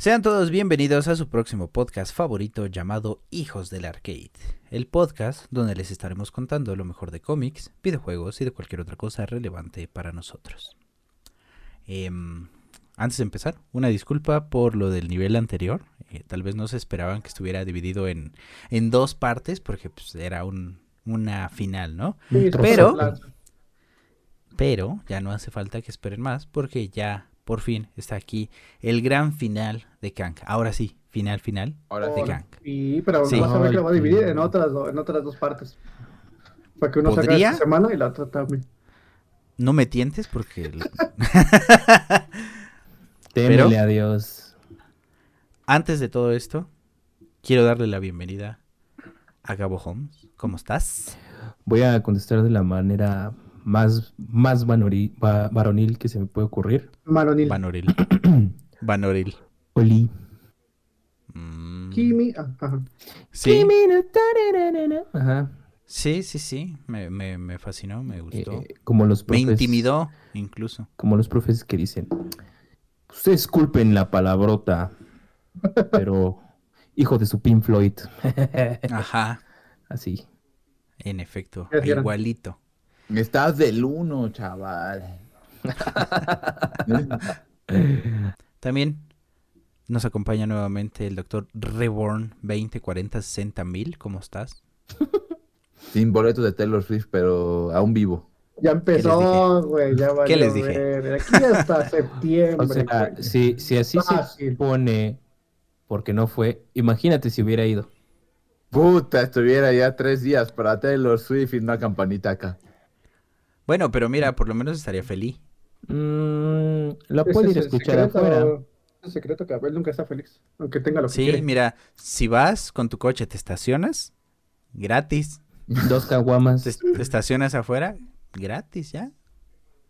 Sean todos bienvenidos a su próximo podcast favorito llamado Hijos del Arcade, el podcast donde les estaremos contando lo mejor de cómics, videojuegos y de cualquier otra cosa relevante para nosotros. Em, antes de empezar, una disculpa por lo del nivel anterior. Eh, tal vez no se esperaban que estuviera dividido en, en dos partes porque pues, era un, una final, ¿no? Sí, Pero-. Pero ya no hace falta que esperen más porque ya por fin está aquí el gran final de Kang. Ahora sí, final final Ahora de sí. Kang. Y, pero Sí. vas a ver que lo va a dividir en otras, en otras dos partes. Para que uno saque ¿Podría? esta semana y la otra también. No me tientes porque... el- Témele Pero- a Dios. Antes de todo esto, quiero darle la bienvenida a Gabo Holmes. ¿Cómo estás? Voy a contestar de la manera más, más vanori- va- varonil que se me puede ocurrir. Maronil. Vanoril. Vanoril. Oli. Mm, Kimi. ah, ajá. sí, Ajá. sí, sí, sí. Me, me- me fascinó, me gustó. Eh, como los me profes. intimidó incluso. Como los profes que dicen. Ustedes culpen la palabrota. Pero. Hijo de su Pink Floyd. Ajá, Así. en efecto. Igualito. Estás del uno, chaval. También nos acompaña nuevamente el doctor Reborn 2040 60 mil. ¿Cómo estás? Sin boletos de Taylor Swift, pero aún vivo. Ya empezó, güey. Ya valió ¿Qué les dije? ver. Aquí hasta septiembre. O sea, si, si así se pone. Porque no fue. Imagínate si hubiera ido. Puta, estuviera ya tres días para Taylor Swift y una campanita acá. Bueno, pero mira, por lo menos estaría feliz. Mm, lo Ese puede es ir a escuchar secreto- afuera. Es secreto que Abel nunca está feliz. Aunque tenga lo que Sí, quiere. mira, si vas con tu coche, te estacionas, gratis. Dos caguamas. Te, te estacionas afuera, gratis, ya.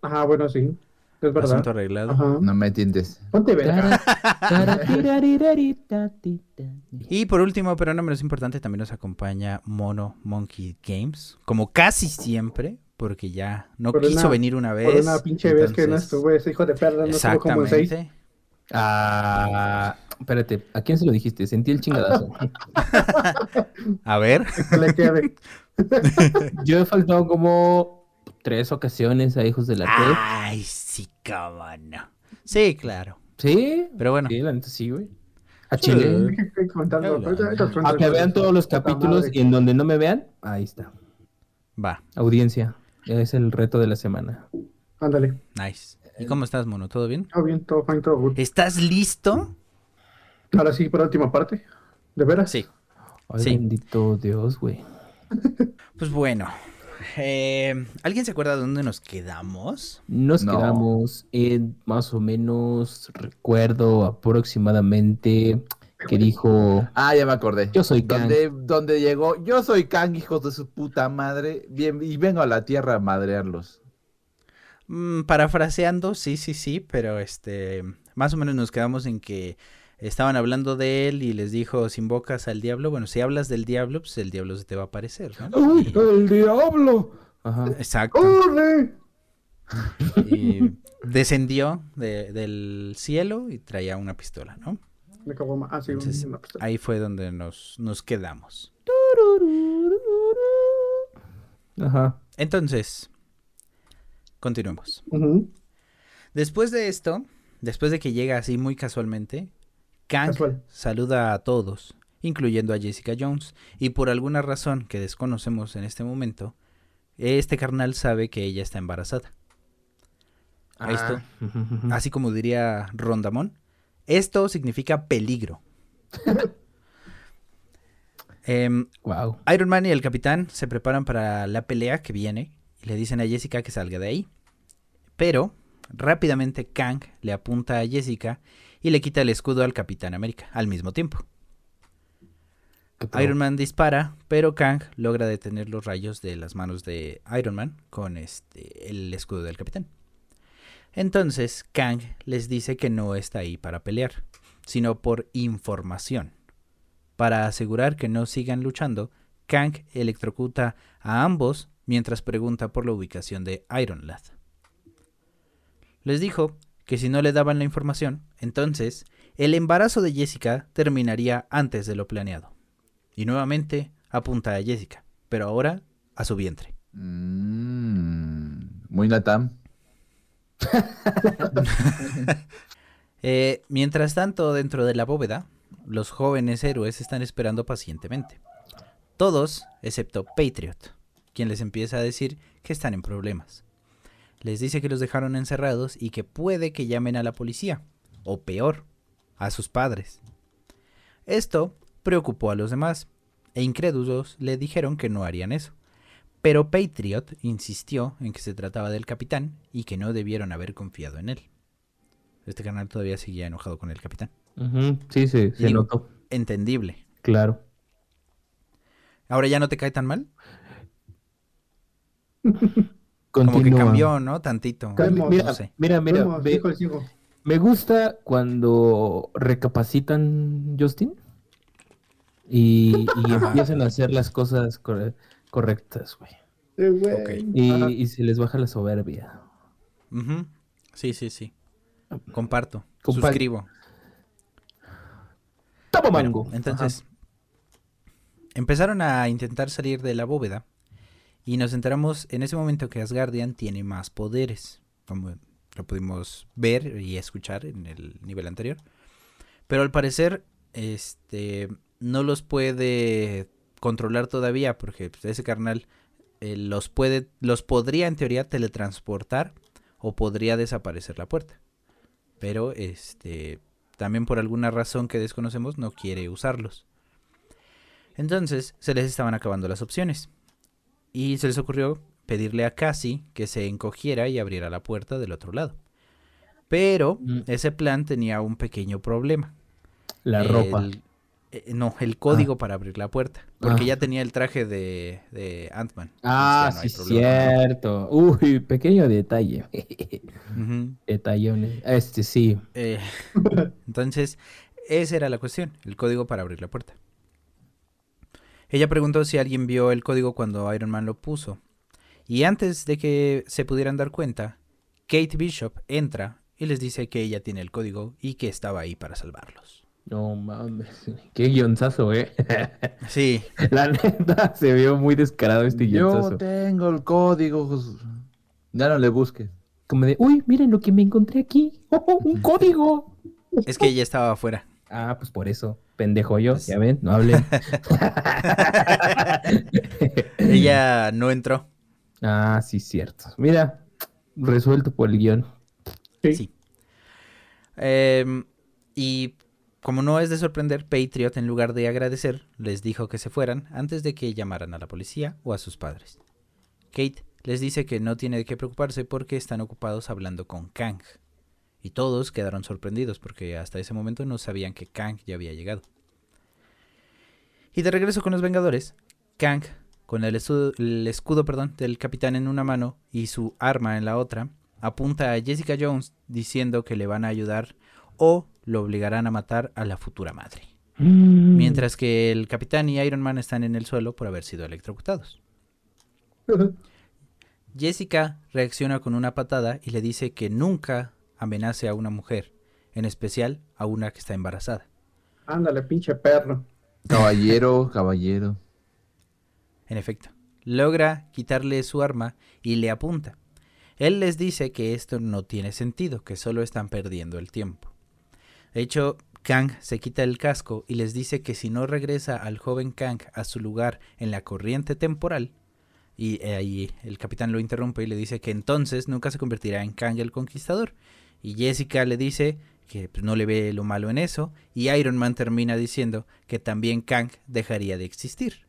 Ajá, bueno, sí. Es verdad. Asunto arreglado. Ajá. No me entiendes. Ponte verga. Y por último, pero no menos importante, también nos acompaña Mono Monkey Games, como casi siempre, porque ya no Por quiso una- venir una vez. Por una pinche vez que no entonces- estuvo ese hijo de perra, no estuvo como en seis. Exactamente. Ah, espérate, ¿a quién se lo dijiste? Sentí el chingadazo. A ver, Que le quede. Yo he faltado como tres ocasiones a Hijos de la Ted. ay, sí, cómo no. Sí, claro. ¿Sí? Pero bueno, Sí, la neta sí, güey. A Sí. Chile. Contando, A que vean todos los capítulos y en donde no me vean, ahí está. va, Audiencia. Es el reto de la semana. Ándale. nice. ¿Y cómo estás, Mono? ¿Todo bien? Todo bien, todo fine, todo good. ¿Estás listo? Ahora sí, por última parte. ¿De veras? Sí. Ay, Sí. bendito Dios, güey. Pues bueno, eh, ¿alguien se acuerda de dónde nos quedamos? Nos No. quedamos en más o menos, recuerdo aproximadamente que dijo Ah, ya me acordé. Yo soy Kang. donde, donde llegó, yo soy Kang, hijos de su puta madre. Bien, y vengo a la tierra a madrearlos. Mm, parafraseando, sí, sí, sí, pero este, más o menos nos quedamos en que estaban hablando de él y les dijo, si invocas al diablo, bueno, si hablas del diablo, pues el diablo se te va a aparecer, ¿no? ¡Uy, Y- el diablo! Ajá. exacto. ¡Corre! Y descendió de- del cielo y traía una pistola, ¿no? Ah, sí, Entonces, una pistola. Ahí fue donde nos, nos quedamos. Ajá. Entonces, continuemos. Después de esto, después de que llega así muy casualmente, Kang Casual. saluda a todos, incluyendo a Jessica Jones, y por alguna razón que desconocemos en este momento, este carnal sabe que ella está embarazada. Ah. Esto, así como diría Rondamón, esto significa peligro. Em, Wow. Iron Man y el capitán se preparan para la pelea que viene y le dicen a Jessica que salga de ahí. Pero rápidamente Kang le apunta a Jessica y le quita el escudo al Capitán América al mismo tiempo. Iron Man dispara, pero Kang logra detener los rayos de las manos de Iron Man con este el escudo del Capitán. Entonces Kang les dice que no está ahí para pelear, sino por información. Para asegurar que no sigan luchando, Kang electrocuta a ambos mientras pregunta por la ubicación de Iron Lad. Les dijo que si no le daban la información, entonces el embarazo de Jessica terminaría antes de lo planeado. Y nuevamente apunta a Jessica, pero ahora a su vientre. Mm, muy Natam. Eh, mientras tanto, dentro de la bóveda, los jóvenes héroes están esperando pacientemente. Todos, excepto Patriot, quien les empieza a decir que están en problemas. Les dice que los dejaron encerrados y que puede que llamen a la policía, o peor, a sus padres. Esto preocupó a los demás, e incrédulos le dijeron que no harían eso. Pero Patriot insistió en que se trataba del capitán y que no debieron haber confiado en él. Este canal todavía seguía enojado con el capitán. Ujú, Sí, se, notó. Entendible. Claro. ¿Ahora ya no te cae tan mal? Como que Continúa. cambió, ¿no? Tantito. Calma, Mira, No sé. mira, mira, hijo. me gusta cuando recapacitan Justin y, empiezan a hacer las cosas correctas, güey. Y, y se les baja la soberbia. Sí, sí, sí. Comparto. Compa- Suscribo. ¡Toma Bueno, mango! entonces, empezaron a intentar salir de la bóveda y nos enteramos en ese momento que Asgardian tiene más poderes, como lo pudimos ver y escuchar en el nivel anterior. Pero al parecer, este, no los puede controlar todavía porque pues, ese carnal eh, los puede, los podría en teoría teletransportar o podría desaparecer la puerta. Pero este, también por alguna razón que desconocemos no quiere usarlos. Entonces se les estaban acabando las opciones. Y se les ocurrió pedirle a Cassie que se encogiera y abriera la puerta del otro lado. Pero Mm. ese plan tenía un pequeño problema. La El- ropa. Eh, no, el código para abrir la puerta. Porque Ah. ya tenía el traje de, de Ant-Man. Ah, no sí, cierto. Uy, pequeño detalle. Detallones. Este sí. Eh, entonces, esa era la cuestión, el código para abrir la puerta. Ella preguntó si alguien vio el código cuando Iron Man lo puso. Y antes de que se pudieran dar cuenta, Kate Bishop entra y les dice que ella tiene el código y que estaba ahí para salvarlos. No mames. Qué guionzazo, eh. Sí, La neta, se vio muy descarado este Yo guionzazo. tengo el código. Ya no le busques. Como de, uy, miren lo que me encontré aquí. ¡Oh, un código! es que ella estaba afuera. Ah, pues por eso. Pendejo yo, Pues- ya ven, no hablen. Ella no entró. ah, sí, cierto. Mira, resuelto por el guion. Sí. Sí. Em, y como no es de sorprender, Patriot, en lugar de agradecer, les dijo que se fueran antes de que llamaran a la policía o a sus padres. Kate les dice que no tiene qué preocuparse porque están ocupados hablando con Kang. Y todos quedaron sorprendidos porque hasta ese momento no sabían que Kang ya había llegado. Y de regreso con los Vengadores, Kang, con el escudo, el escudo perdón, del capitán en una mano y su arma en la otra, apunta a Jessica Jones diciendo que le van a ayudar o lo obligarán a matar a la futura madre. Mm. Mientras que el capitán y Iron Man están en el suelo por haber sido electrocutados. Jessica reacciona con una patada y le dice que nunca amenace a una mujer, en especial a una que está embarazada. Ándale, pinche perro. Caballero, caballero. En efecto, logra quitarle su arma y le apunta. Él les dice que esto no tiene sentido, que solo están perdiendo el tiempo. De hecho, Kang se quita el casco y les dice que si no regresa al joven Kang a su lugar en la corriente temporal, y eh, ahí el capitán lo interrumpe y le dice que entonces nunca se convertirá en Kang el Conquistador. Y Jessica le dice que pues, no le ve lo malo en eso, y Iron Man termina diciendo que también Kang dejaría de existir.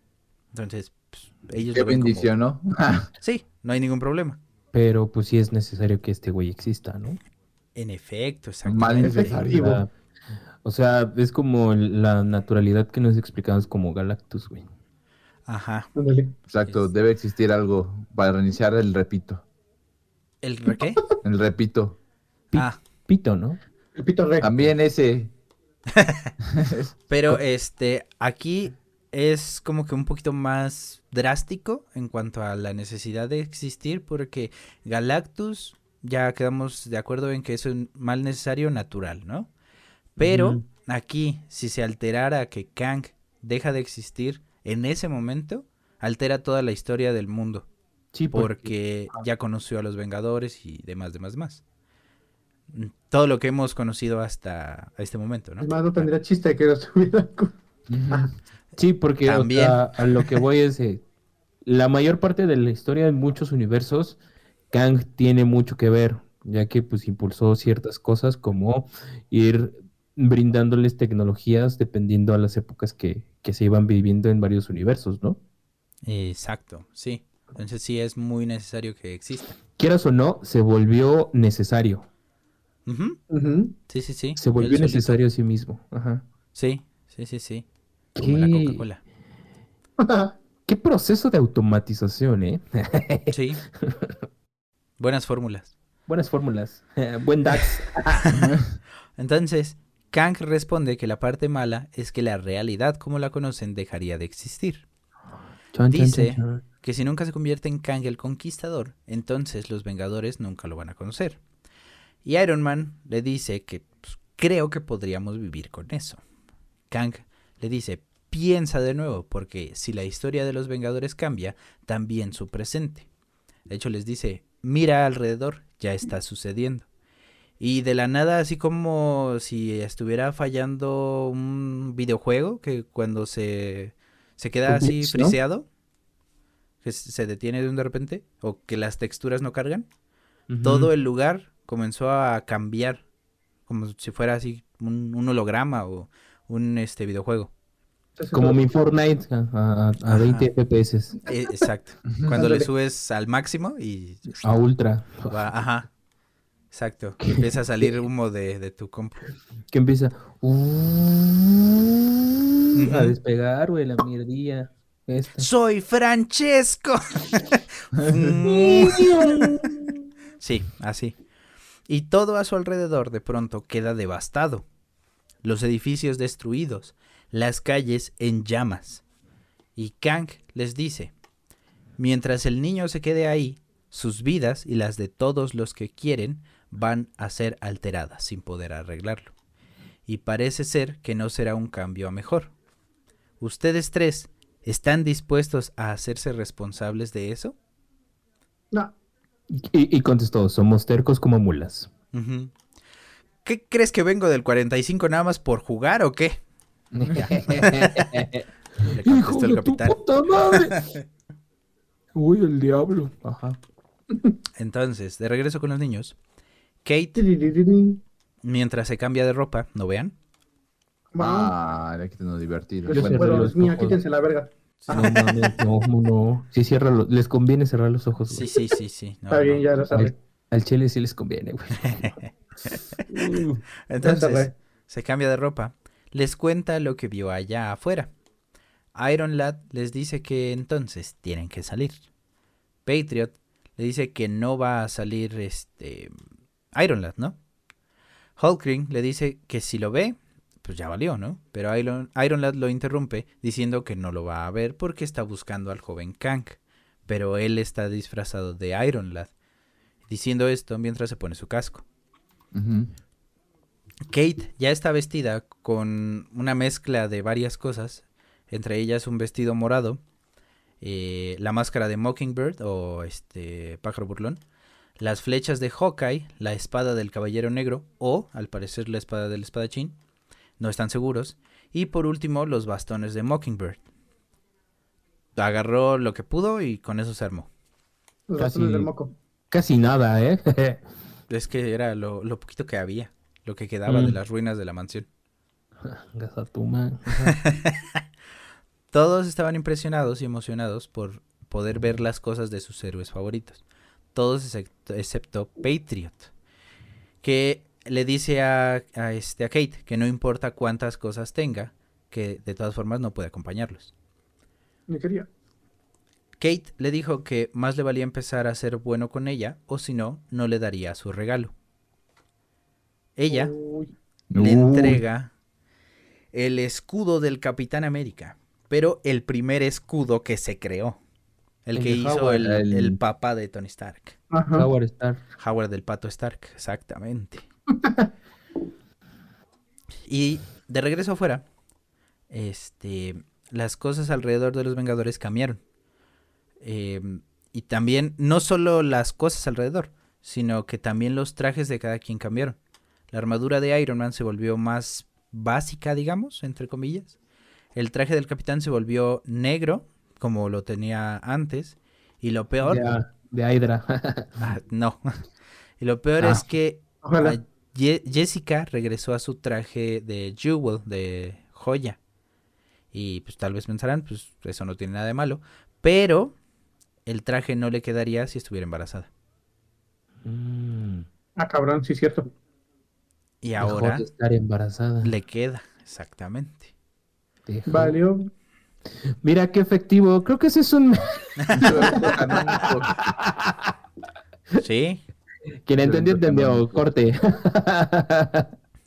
Entonces, pues, ellos Qué lo ven como- bendición, ¿no? Sí, no hay ningún problema. Pero pues sí es necesario que este güey exista, ¿no? En efecto, Mal exactamente. necesario. O sea, es como la naturalidad que nos explicamos como Galactus, güey. Ajá. Exacto, Es- debe existir algo para reiniciar el repito. ¿El re- qué? El repito. Pi- Ah, Pito, ¿no? El pito rey. También ese. pero este, aquí es como que un poquito más drástico en cuanto a la necesidad de existir, porque Galactus ya quedamos de acuerdo en que es un mal necesario natural, ¿no? Pero aquí, si se alterara que Kang deja de existir en ese momento, altera toda la historia del mundo. Sí, Porque ya conoció a los Vengadores y demás, demás, demás. Todo lo que hemos conocido hasta este momento, ¿no? Además, no tendría chiste que no estuviera. Sí, porque o También. sea, a lo que voy es eh, la mayor parte de la historia de muchos universos, Kang tiene mucho que ver, ya que pues impulsó ciertas cosas como ir brindándoles tecnologías dependiendo a las épocas que, que se iban viviendo en varios universos, ¿no? Exacto, sí. Entonces sí es muy necesario que exista. Quieras o no, se volvió necesario. Sí, sí, sí. Se volvió necesario a sí mismo. Ajá. Sí, sí, sí, sí. Como la ¿Qué, Coca-Cola. qué proceso de automatización, ¿eh? Sí. Buenas fórmulas. Buenas fórmulas. Buen DAX. Entonces, Kang responde que la parte mala es que la realidad como la conocen dejaría de existir. Dice-. Que si nunca se convierte en Kang el Conquistador, entonces los Vengadores nunca lo van a conocer. Y Iron Man le dice que pues, creo que podríamos vivir con eso. Kang le dice, piensa de nuevo, porque si la historia de los Vengadores cambia, también su presente. De hecho les dice, mira alrededor, ya está sucediendo. Y de la nada, así como si estuviera fallando un videojuego, que cuando se, se queda Un así friseado, que se detiene de un de repente, o que las texturas no cargan, todo el lugar comenzó a cambiar, como si fuera así un, un holograma o un este videojuego. Como mi Fortnite a, a- a Ajá. 20 FPS. Eh, exacto. Cuando le subes al máximo y A ultra. va- ajá. Exacto. Empieza a salir humo de, de tu compu. Que empieza uh, a despegar, güey, la mierdilla. Esta. ¡Soy Francesco! sí, así. Y todo a su alrededor de pronto queda devastado. Los edificios destruidos, las calles en llamas. Y Kang les dice, mientras el niño se quede ahí, sus vidas y las de todos los que quieren van a ser alteradas sin poder arreglarlo. Y parece ser que no será un cambio a mejor. ¿Ustedes tres están dispuestos a hacerse responsables de eso? No, Y, y contestó, somos tercos como mulas. ¿Qué crees que vengo del 45 nada más por jugar o qué? Le contestó el capitán. puta madre! Uy, el diablo. Ajá. Entonces, de regreso con los niños, Kate, mientras se cambia de ropa, ¿no vean? Ah, era que te divertido. pero Bueno, los es mía, quítense la verga. No mames, no, no, no. Sí, cierra los- les conviene cerrar los ojos. Sí, güey. sí, sí, sí. no, Está bien, no. ya lo sabes. Al chile sí les conviene, güey. Entonces, se cambia de ropa, les cuenta lo que vio allá afuera. Iron Lad les dice que entonces tienen que salir. Patriot le dice que no va a salir este Iron Lad, ¿no? Hulkling le dice que si lo ve, pues ya valió, ¿no? Pero Iron, Iron Lad lo interrumpe diciendo que no lo va a ver porque está buscando al joven Kang. Pero él está disfrazado de Iron Lad. Diciendo esto mientras se pone su casco. Ujú. Kate ya está vestida con una mezcla de varias cosas, entre ellas un vestido morado, eh, la máscara de Mockingbird o este pájaro burlón, las flechas de Hawkeye, la espada del caballero negro o, al parecer, la espada del espadachín, no están seguros, y por último los bastones de Mockingbird. Agarró lo que pudo y con eso se armó. Los Casi- bastones del moco. Casi nada, ¿eh? Es que era lo, lo poquito que había, lo que quedaba Mm. de las ruinas de la mansión. Gazatuma. Todos estaban impresionados y emocionados por poder ver las cosas de sus héroes favoritos. Todos excepto, excepto Patriot, que le dice a, a este, a Kate que no importa cuántas cosas tenga, que de todas formas no puede acompañarlos. Ni quería. Kate le dijo que más le valía empezar a ser bueno con ella, o si no, no le daría su regalo. Ella Uy, le Uy. entrega el escudo del Capitán América, pero el primer escudo que se creó. El, El que hizo Howard, el, el- el papá de Tony Stark. Ajá. Howard Stark. Howard del Pato Stark, exactamente. y de regreso afuera, este, las cosas alrededor de los Vengadores cambiaron. Eh, y también, no solo las cosas alrededor, sino que también los trajes de cada quien cambiaron. La armadura de Iron Man se volvió más básica, digamos, entre comillas. El traje del capitán se volvió negro, como lo tenía antes. Y lo peor, De, de Hydra. Ah, no. Y lo peor Ah. es que Jessica regresó a su traje de Jewel, de joya. Y pues tal vez pensarán, pues eso no tiene nada de malo. Pero el traje no le quedaría si estuviera embarazada. Mm, Ah, cabrón, sí, cierto. Y ahora de estar embarazada. le queda, exactamente. Dejó- Valió. Mira qué efectivo. Creo que ese es un. Sí, Quien entendió, entendió. Corte.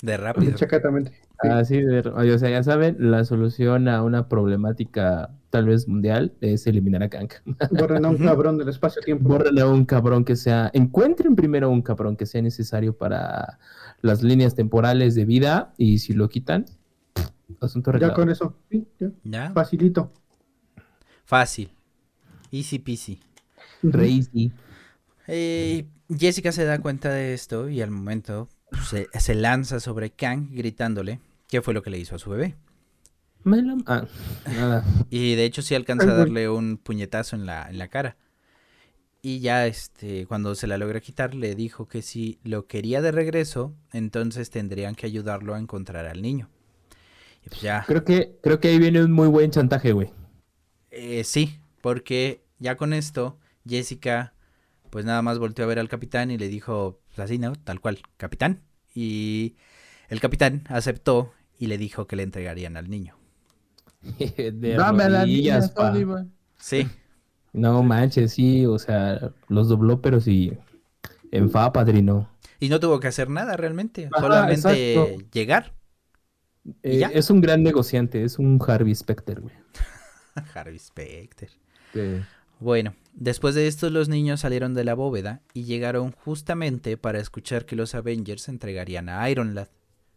de rápido. Exactamente. Sí. Así de. O sea, ya saben, la solución a una problemática tal vez mundial es eliminar a Kang. Borren a un cabrón del espacio-tiempo. Borren a un cabrón que sea. Encuentren primero un cabrón que sea necesario para las líneas temporales de vida. Y si lo quitan, asunto Ya arreglado. con eso. Sí, ya. Ya, Facilito. fácil. Easy peasy. Crazy. Eh, Jessica se da cuenta de esto y al momento pues, se, se lanza sobre Kang gritándole qué fue lo que le hizo a su bebé. Me Ah, nada. Y de hecho sí alcanza a darle un puñetazo en la, en la cara. Y ya este, cuando se la logra quitar, le dijo que si lo quería de regreso, entonces tendrían que ayudarlo a encontrar al niño. Y pues ya, Creo que, creo que ahí viene un muy buen chantaje, güey. eh, sí, porque ya con esto, Jessica pues nada más volteó a ver al capitán y le dijo, pues así, ¿no? Tal cual, capitán. Y el capitán aceptó y le dijo que le entregarían al niño. De Dame a la niña, rodillas. Sí, No manches, sí, o sea, los dobló, pero sí. En fa, padrino. y no tuvo que hacer nada realmente, Ajá, solamente exacto. llegar. Eh, ya? es un gran negociante, es un Harvey Specter, güey. Harvey Specter. Sí. Bueno, después de esto los niños salieron de la bóveda y llegaron justamente para escuchar que los Avengers entregarían a Iron Lad.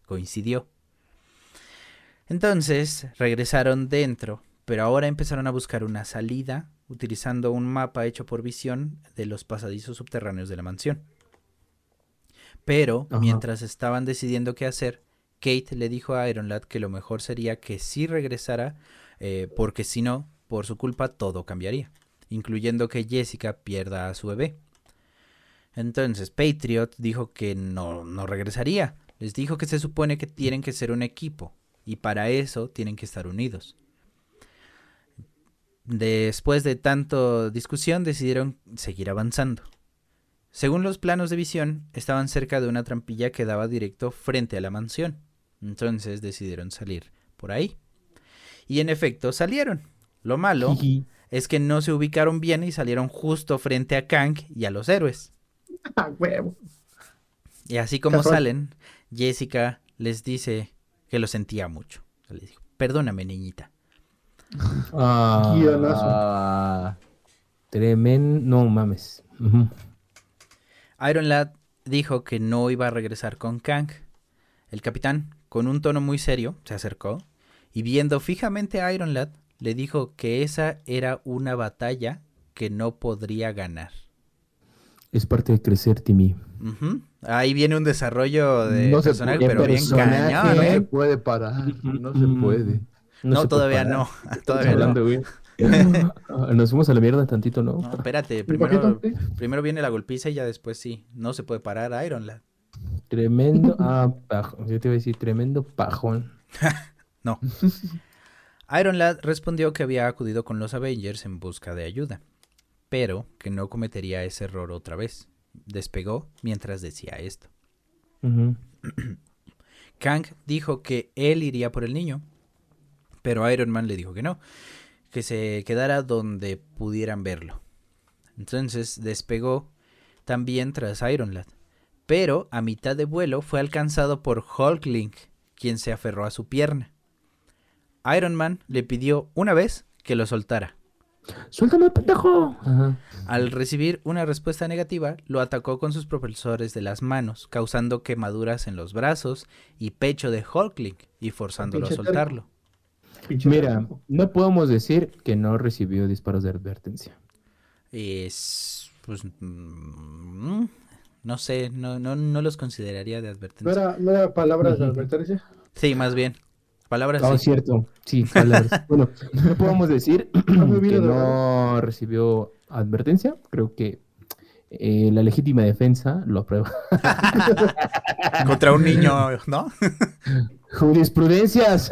Coincidió. Entonces regresaron dentro, pero ahora empezaron a buscar una salida utilizando un mapa hecho por visión de los pasadizos subterráneos de la mansión. Pero Ajá. mientras estaban decidiendo qué hacer, Kate le dijo a Iron Lad que lo mejor sería que sí regresara, eh, porque si no, por su culpa todo cambiaría, incluyendo que Jessica pierda a su bebé. Entonces Patriot dijo que no, no regresaría. Les dijo que se supone que tienen que ser un equipo y para eso tienen que estar unidos. Después de tanto discusión decidieron seguir avanzando. Según los planos de visión, estaban cerca de una trampilla que daba directo frente a la mansión. Entonces decidieron salir por ahí. Y en efecto salieron. Lo malo es que no se ubicaron bien y salieron justo frente a Kang y a los héroes. Ah, huevo. Y así como salen, Jessica les dice que lo sentía mucho. Le dijo, perdóname niñita. Ah. Ah, Tremendo. No mames. Iron Lad dijo que no iba a regresar con Kang. El capitán, con un tono muy serio, se acercó y viendo fijamente a Iron Lad, le dijo que esa era una batalla que no podría ganar. Es parte de crecer, Timmy. Ujú. Ahí viene un desarrollo de No se personaje, puede- pero bien cañón, no ¿eh? se puede parar, no se puede. No, se todavía no. Todavía no. güey. Nos fuimos a la mierda tantito, ¿no? No, espérate, primero, primero viene la golpiza y ya después sí. No se puede parar a Iron Lad. Tremendo. Ah, pajón. Yo te iba a decir, tremendo pajón. No. Iron Lad respondió que había acudido con los Avengers en busca de ayuda, pero que no cometería ese error otra vez. Despegó mientras decía esto. Kang dijo que él iría por el niño, pero Iron Man le dijo que no, que se quedara donde pudieran verlo. Entonces despegó también tras Iron Lad, pero a mitad de vuelo fue alcanzado por Hulkling, quien se aferró a su pierna. Iron Man le pidió una vez que lo soltara, ¡Suéltame, pendejo! Ajá. Al recibir una respuesta negativa, lo atacó con sus propulsores de las manos, causando quemaduras en los brazos y pecho de Hulkling y forzándolo a soltarlo. Mira, no podemos decir que no recibió disparos de advertencia. Es, pues, mm, no sé, no, no, no los consideraría de ¿No advertencia. era, no era palabras de advertencia? Sí, más bien. Palabras sí. cierto. Sí, palabras. bueno, no podemos decir que no recibió advertencia. Creo que eh, la legítima defensa lo aprueba. Contra un niño, ¿no? Jurisprudencias,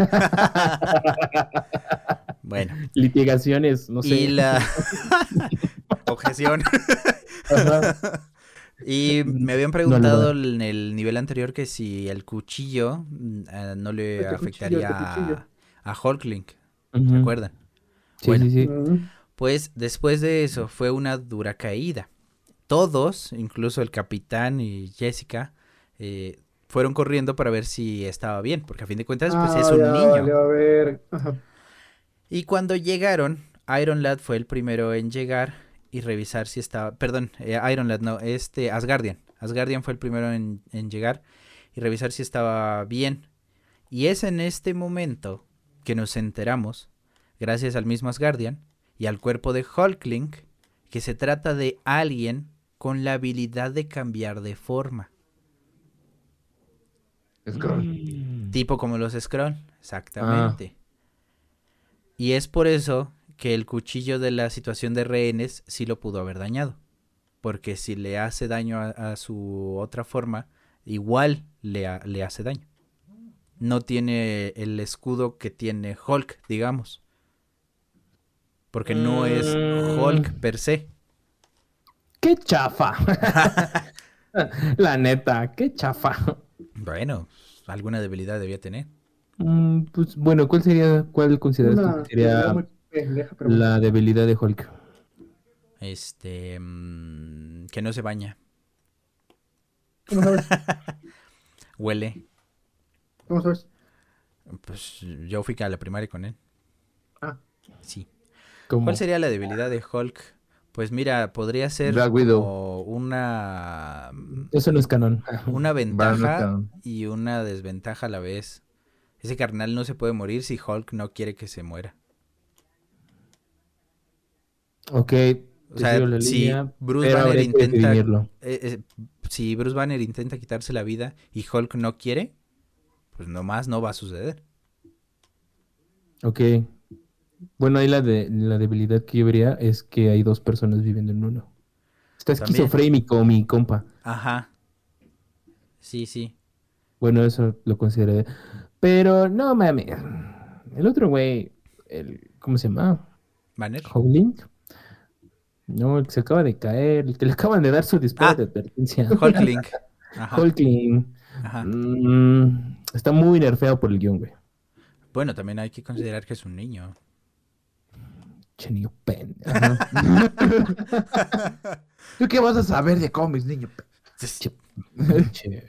Bueno, litigaciones, no sé. y la objeción. Ajá. Y me habían preguntado no, en el nivel anterior que si el cuchillo mm, eh, no le Este cuchillo, afectaría este cuchillo. a, a Hulkling, Ujú. ¿recuerdan? Sí, Bueno. sí, sí. Pues después de eso fue una dura caída. Todos, incluso el capitán y Jessica, eh, fueron corriendo para ver si estaba bien, porque a fin de cuentas pues Ah, es un ya, niño. a ver. Ajá. Y cuando llegaron, Iron Lad fue el primero en llegar y revisar si estaba, perdón, eh, Iron Lad no, este Asgardian. Asgardian fue el primero en, en llegar y revisar si estaba bien. Y es en este momento que nos enteramos, gracias al mismo Asgardian y al cuerpo de Hulkling, que se trata de alguien con la habilidad de cambiar de forma. Scroll. Mm. Tipo como los Skrull, exactamente. Y es por eso que el cuchillo de la situación de rehenes sí lo pudo haber dañado. Porque si le hace daño a, a su otra forma, igual le, le hace daño. No tiene el escudo que tiene Hulk, digamos. Porque no es Mm. Hulk per se. ¡Qué chafa! La neta, qué chafa. Bueno, alguna debilidad debía tener. Mm, pues bueno, ¿cuál sería, cuál consideras tú Una que sería la debilidad de Hulk? Este. mm, que no se baña. ¿Cómo sabes? Huele. ¿Cómo sabes? Pues yo fui a la primaria con él. Ah. Sí. ¿Cómo? ¿Cuál sería la debilidad de Hulk? Pues mira, podría ser Black Widow. como una Eso no es canon. una ventaja y una desventaja a la vez. Ese carnal no se puede morir si Hulk no quiere que se muera. Ok. O sea, la si línea, Bruce Banner intenta eh, eh, si Bruce Banner intenta quitarse la vida y Hulk no quiere, pues nomás no va a suceder. Ok. Bueno, ahí la, de, la debilidad que yo vería es que hay dos personas viviendo en uno. Está También. esquizofrénico, mi compa. Ajá. Sí, sí. Bueno, eso lo consideré. Pero no mames. El otro güey, el, ¿cómo se llama? Banner. Howling. No, el que se acaba de caer, el que le acaban de dar su disparo Ah. de advertencia. Hulkling. Ajá. Hulkling. Ajá. Mm, está muy nerfeado por el guion, güey. Bueno, también hay que considerar que es un niño. Che, niño pen. ¿Tú qué vas a saber de cómics, niño?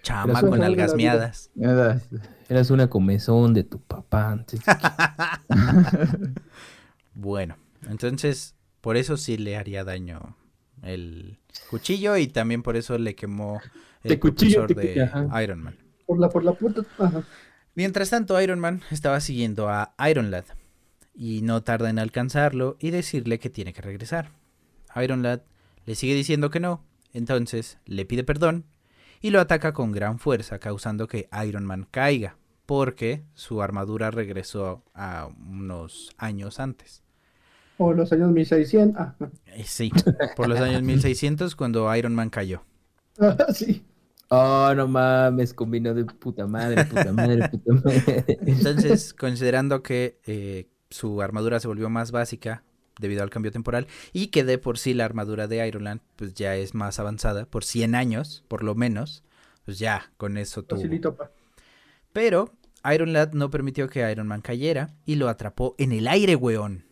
Chama con algas miadas. Eras una comezón de tu papá antes. Bueno, entonces por eso sí le haría daño el cuchillo y también por eso le quemó el De cuchillo, propulsor de ajá. Iron Man. Por la, por la. Ajá. Mientras tanto, Iron Man estaba siguiendo a Iron Lad y no tarda en alcanzarlo y decirle que tiene que regresar. Iron Lad le sigue diciendo que no, entonces le pide perdón y lo ataca con gran fuerza, causando que Iron Man caiga, porque su armadura regresó a unos años antes. O los años 1600. Ah, no. Eh, Sí, por los años 1600 cuando Iron Man cayó. Ah, sí. Oh, no mames, combinó de puta madre, puta madre, puta madre. Entonces, considerando que eh, su armadura se volvió más básica debido al cambio temporal y que de por sí la armadura de Iron Man pues ya es más avanzada por 100 años, por lo menos, pues ya con eso pa. Pero Iron Lad no permitió que Iron Man cayera y lo atrapó en el aire, weón.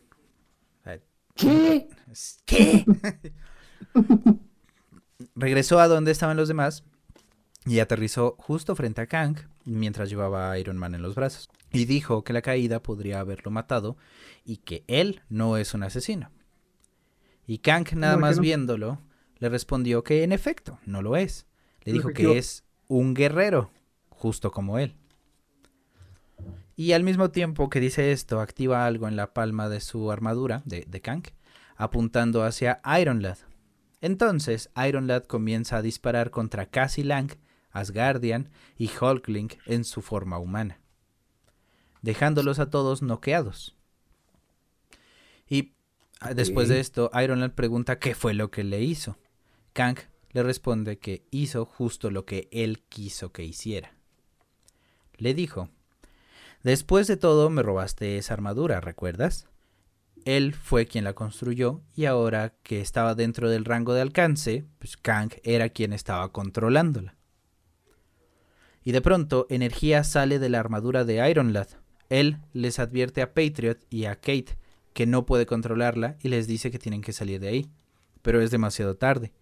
¿Qué? ¿Qué? Regresó a donde estaban los demás y aterrizó justo frente a Kang mientras llevaba a Iron Man en los brazos. Y dijo que la caída podría haberlo matado y que él no es un asesino. Y Kang, nada No, más no. viéndolo, le respondió que en efecto, no lo es. Le dijo que es un guerrero, justo como él. Y al mismo tiempo que dice esto, activa algo en la palma de su armadura, de, de Kang, apuntando hacia Iron Lad. Entonces, Iron Lad comienza a disparar contra Cassie Lang, Asgardian y Hulkling en su forma humana, dejándolos a todos noqueados. Y ah, después de esto, Iron Lad pregunta qué fue lo que le hizo. Kang le responde que hizo justo lo que él quiso que hiciera. Le dijo, Después de todo me robaste esa armadura, ¿recuerdas? Él fue quien la construyó y ahora que estaba dentro del rango de alcance, pues Kang era quien estaba controlándola. Y de pronto energía sale de la armadura de Iron Lad. Él les advierte a Patriot y a Kate que no puede controlarla y les dice que tienen que salir de ahí. Pero es demasiado tarde.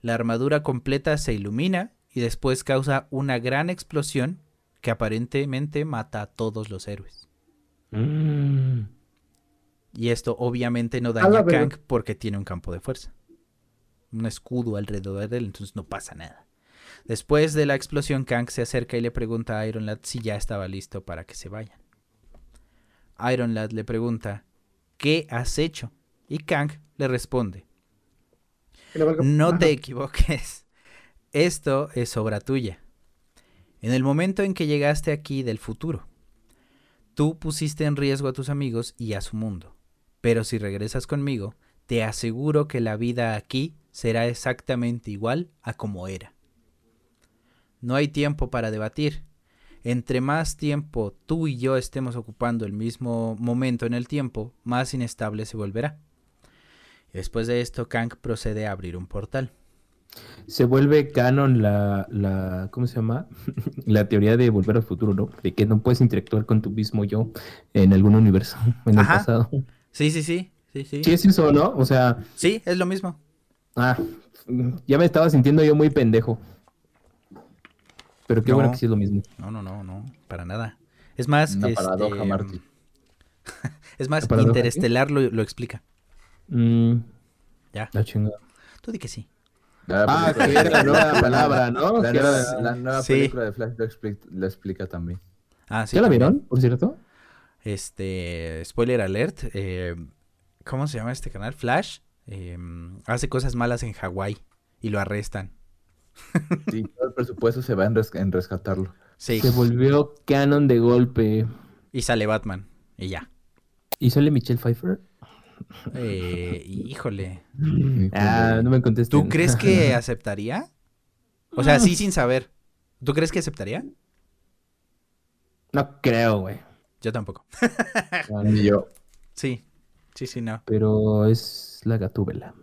La armadura completa se ilumina y después causa una gran explosión que aparentemente mata a todos los héroes. Mm. Y esto obviamente no daña la a. Kang porque tiene un campo de fuerza. Un escudo alrededor de él, entonces no pasa nada. Después de la explosión, Kang se acerca y le pregunta a Iron Lad si ya estaba listo para que se vayan. Iron Lad le pregunta, ¿qué has hecho? Y Kang le responde, no Ajá. te equivoques. Esto es obra tuya. En el momento en que llegaste aquí del futuro, tú pusiste en riesgo a tus amigos y a su mundo. Pero si regresas conmigo, te aseguro que la vida aquí será exactamente igual a como era. No hay tiempo para debatir. Entre más tiempo tú y yo estemos ocupando el mismo momento en el tiempo, más inestable se volverá. Después de esto, Kang procede a abrir un portal. Se vuelve canon la, la, ¿cómo se llama? la teoría de volver al futuro, ¿no? De que no puedes interactuar con tu mismo yo en algún universo, en el Ajá. pasado. Sí, sí, sí. Sí, sí. Sí es eso, ¿no? O sea, Sí, es lo mismo. ah, ya me estaba sintiendo yo muy pendejo. Pero qué No. bueno que sí es lo mismo. No, no, no, no, para nada. Es más, Una este, paradoja, Marty. es más, ¿Una paradoja? Interestelar lo, lo explica. Mm, Ya. la chingada. Tú di que sí. Ah, que era la nueva palabra, ¿no? La nueva, era- la nueva Sí. película de Flash lo explica, lo explica también. Ah, sí. ¿Ya la vieron, por cierto? Este, spoiler alert. eh, ¿Cómo se llama este canal? Flash. eh, hace cosas malas en Hawái y lo arrestan. Sí, todo el presupuesto se va en, res- en rescatarlo. Sí. Se volvió canon de golpe. Y sale Batman. Y ya. ¿Y sale Michelle Pfeiffer? Eh, híjole. Ah, no me contestes. ¿Tú crees que aceptaría? O sea, sí sin saber. ¿Tú crees que aceptaría? No creo, güey. Yo tampoco. Ni yo. Sí. Sí, sí, no. Pero es la gatúbela.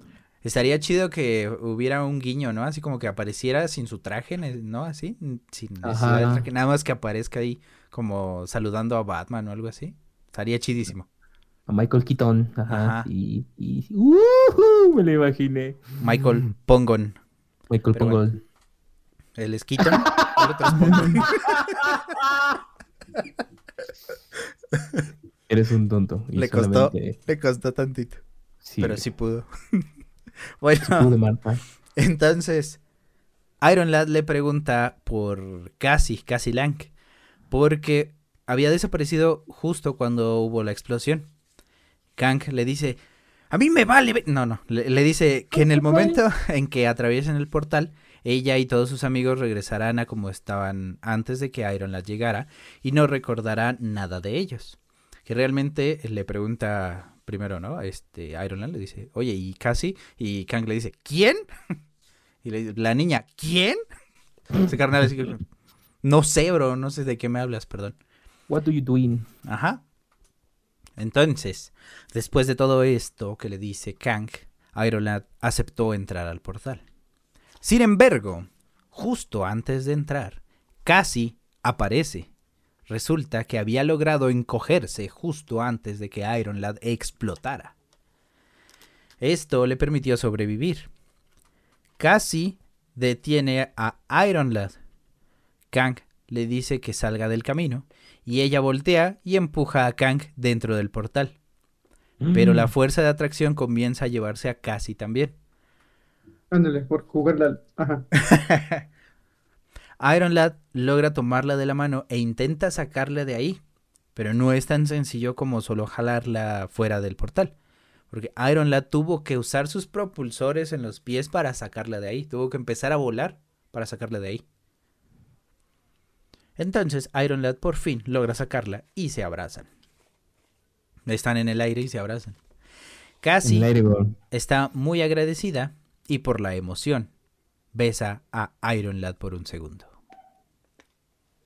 Estaría chido que hubiera un guiño, ¿no? Así como que apareciera sin su traje, ¿no? Así, sin necesidad del Ajá. traje. Nada más que aparezca ahí como saludando a Batman o algo así. Estaría chidísimo. A Michael Keaton. Ajá. Ajá. Y, y- ¡Ujú! me lo imaginé. Michael Pongon. Michael Pero bueno. Pongol. El es Keaton, el otro es Pongon. Eres un tonto. y Le costó, solamente- le costó tantito. Sí, pero sí pudo. bueno, pude, Marta. entonces, Iron Lad le pregunta por Cassie, Cassie Lang, porque había desaparecido justo cuando hubo la explosión. Kang le dice, a mí me vale. ve-". No, no, le, le dice que en el momento en que atraviesen el portal, ella y todos sus amigos regresarán a como estaban antes de que Iron Lad llegara y no recordará nada de ellos. Que realmente le pregunta primero, ¿no? Este Iron Lad le dice, oye, ¿y Cassie? Y Kang le dice, ¿quién? Y le dice, la niña, ¿quién? Ese carnal que, no sé, bro, no sé de qué me hablas, perdón. What do you doing? Ajá. Entonces, después de todo esto que le dice Kang, Iron Lad aceptó entrar al portal. Sin embargo, justo antes de entrar, Cassie aparece. Resulta que había logrado encogerse justo antes de que Iron Lad explotara. Esto le permitió sobrevivir. Cassie detiene a Iron Lad. Kang le dice que salga del camino y ella voltea y empuja a Kang dentro del portal. pero Mm. la fuerza de atracción comienza a llevarse a Cassie también. Ándale, por jugarla. Ajá. Iron Lad logra tomarla de la mano e intenta sacarla de ahí, pero no es tan sencillo como solo jalarla fuera del portal. Porque Iron Lad tuvo que usar sus propulsores en los pies para sacarla de ahí. Tuvo que empezar a volar para sacarla de ahí. Entonces Iron Lad por fin logra sacarla y se abrazan. Están en el aire y se abrazan. Güey. está muy agradecida y por la emoción besa a Iron Lad por un segundo.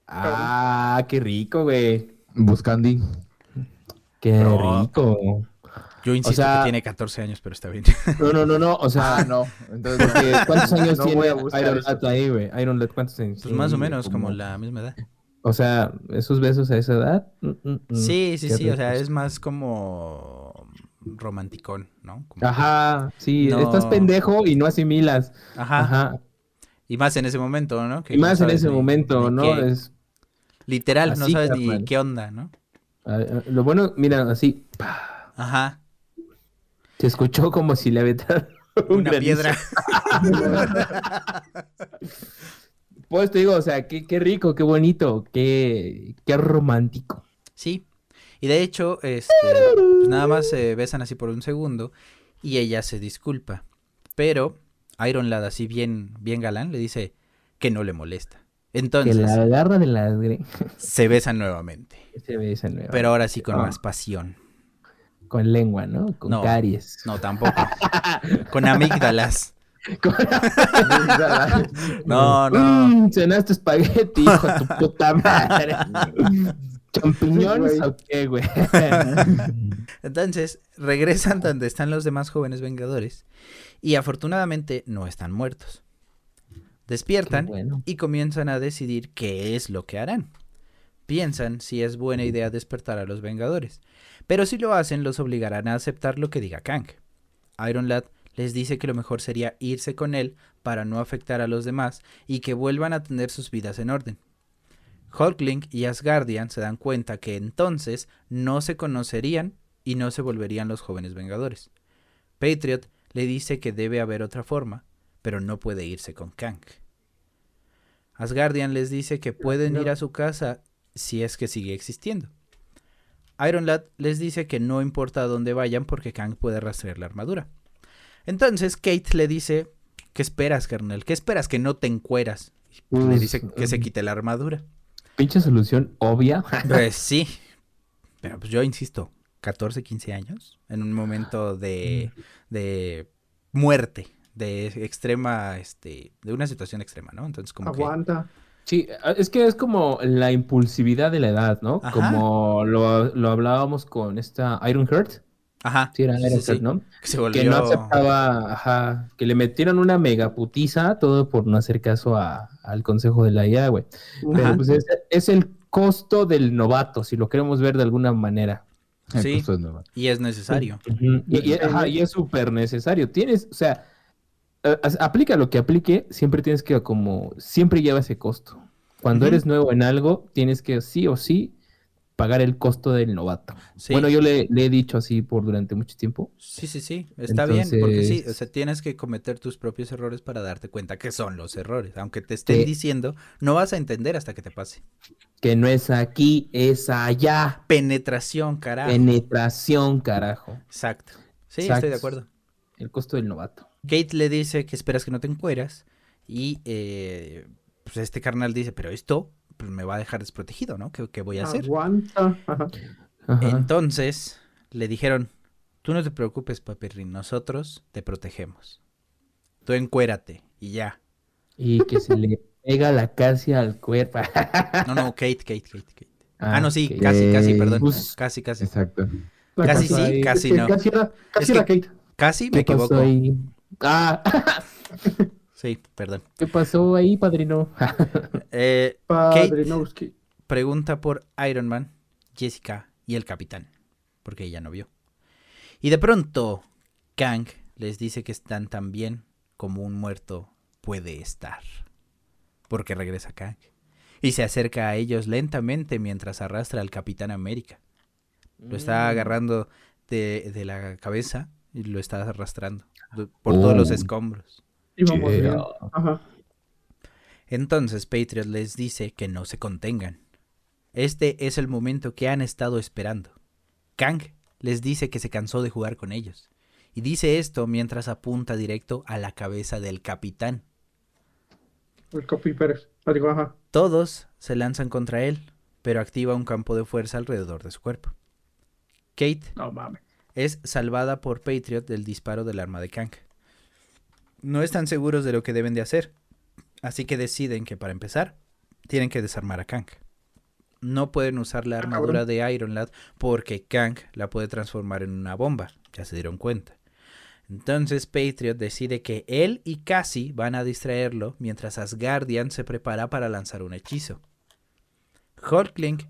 Ah, qué rico, güey. Buscandi. Qué No. rico. Yo insisto sea- que tiene 14 años, pero está bien. No, no, no, no. O sea, Ah, no. Entonces, ¿cuántos años No tiene Iron. Lad ahí, güey? Iron Lad, ¿cuántos años? Pues más o menos como la misma edad. O sea, esos besos a esa edad. mm, mm, mm, Sí, sí, sí, o sea, es más como romanticón, ¿no? Como- Ajá, sí, No. estás pendejo y no asimilas. Ajá. Ajá. Y más en ese momento, ¿no? Que Y no más en ese ni- momento, ni ¿no? qué- Es, Literal, no sabes ni qué onda, ¿no? lo bueno, mira, así, Ajá. Se escuchó como si le aventaran un Una granizo. piedra. Pues te digo, o sea, qué, qué rico, qué bonito, qué, qué romántico. Sí. Y de hecho, este, pues nada más se besan así por un segundo y ella se disculpa. Pero Iron Lad, así bien, bien galán, le dice que no le molesta. Que Entonces, la agarra de la se besan nuevamente. se besa nueva. Pero ahora sí con Ah. más pasión. Con lengua, ¿no? Con No. caries. No, tampoco. con amígdalas. Con- No, no. Mm, cenaste espagueti, hijo de tu puta madre. ¿Champiñones o qué, güey? Entonces, regresan donde están los demás jóvenes vengadores y afortunadamente no están muertos. Despiertan bueno. y comienzan a decidir qué es lo que harán. Piensan si es buena idea despertar a los Vengadores, pero si lo hacen los obligarán a aceptar lo que diga Kang. Iron Lad les dice que lo mejor sería irse con él para no afectar a los demás y que vuelvan a tener sus vidas en orden. Hulkling y Asgardian se dan cuenta que entonces no se conocerían y no se volverían los jóvenes Vengadores. Patriot le dice que debe haber otra forma, pero no puede irse con Kang. Asgardian les dice que pueden ir a su casa si es que sigue existiendo. Iron Lad les dice que no importa a dónde vayan porque Kang puede rastrear la armadura. Entonces Kate le dice, ¿qué esperas, carnal? ¿Qué esperas que no te encueras? le Pues, dice que se um, quite la armadura. Pinche solución obvia. Pues sí, pero pues yo insisto, 14, 15 años, en un momento de, de muerte, de extrema, este, de una situación extrema, ¿no? Entonces como que... Sí, es que es como la impulsividad de la edad, ¿no? Ajá. Como lo, lo hablábamos con esta Ironheart. Ajá. Sí, era sí, Ironheart, sí, ¿no? Que se Que volvió... no aceptaba, ajá, que le metieron una megaputiza, todo por no hacer caso a- al consejo de la IA, güey. Pero pues es, es el costo del novato, si lo queremos ver de alguna manera. Sí. Y es necesario. Y, y- ajá, y es súper necesario. Tienes, o sea, eh, aplica lo que aplique, siempre tienes que como, siempre lleva ese costo. Cuando eres nuevo en algo, tienes que sí o sí pagar el costo del novato. Sí. Bueno, yo le, le he dicho así por durante mucho tiempo. Sí, sí, sí, está bien, porque sí, o sea, tienes que cometer tus propios errores para darte cuenta que son los errores. Aunque te estén diciendo, no vas a entender hasta que te pase. Que no es aquí, es allá. Penetración, carajo. Penetración, carajo. Exacto. Sí, Exacto. estoy de acuerdo. El costo del novato. Kate le dice que esperas que no te encueras y eh, pues este carnal dice, pero esto pues, me va a dejar desprotegido, ¿no? ¿Qué, qué voy a hacer? Aguanta. Ajá. Ajá. Entonces le dijeron, tú no te preocupes, papirrín, nosotros te protegemos. Tú encuérate y ya. Y que se le pega la casi al cuerpo. No, no, Kate, Kate, Kate, Kate. Ah, no, sí, casi, casi, perdón. Pues, Casi, casi. Exacto. La Casi sí, ahí. casi no. Casi era, casi Es era Kate. Casi me ¿Qué pasó equivoco. ahí? Ah, Sí, perdón. ¿qué pasó ahí, padrino? Eh, pregunta por Iron Man, Jessica y el capitán, porque ella no vio. Y de pronto, Kang les dice que están tan bien como un muerto puede estar. Porque regresa Kang. Y se acerca a ellos lentamente mientras arrastra al Capitán América. Lo está agarrando de, de la cabeza y lo está arrastrando por todos los Oh. Ajá. Entonces Patriot les dice que no se contengan. Este es el momento que han estado esperando. Kang les dice que se cansó de jugar con ellos. Y dice esto mientras apunta directo a la cabeza del capitán. El Pérez. Ah, digo, ajá. Todos se lanzan contra él, pero activa un campo de fuerza alrededor de su cuerpo. Kate No mames. es salvada por Patriot del disparo del arma de Kang. No están seguros de lo que deben de hacer, así que deciden que para empezar tienen que desarmar a Kang. No pueden usar la Ah, armadura de Iron Lad porque Kang la puede transformar en una bomba, ya se dieron cuenta. Entonces Patriot decide que él y Cassie van a distraerlo mientras Asgardian se prepara para lanzar un hechizo. Hulkling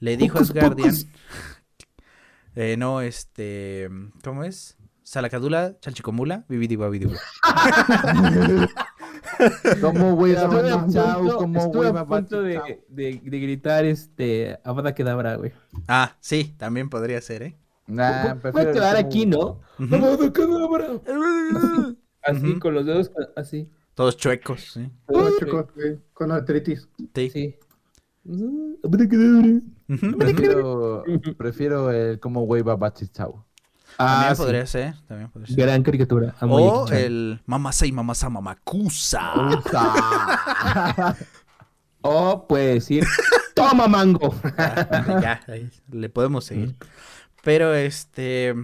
le dijo a Asgardian eh, no, este. ¿Cómo es? Salacadula, chalchicomula, vividibabidibu. ¿Cómo güey? Estuve a Chao, punto, ¿cómo güey? a punto de, de- de gritar este Avada Kedavra, güey. Ah, sí, también podría ser, ¿eh? Nah, Puede prefiero quedar como- aquí, ¿no? Avada Kedavra. Así, con los dedos así. Todos chuecos, sí. Chicos, güey, con artritis. Sí. Sí. Prefiero, prefiero el como güey Babati Chao. También Ah, sí. podría ser, también podría ser. Gran caricatura. Amo O el Mamasa y Mamasa Mamakusa. O puede decir, toma mango. ya, ahí le podemos seguir. Pero este.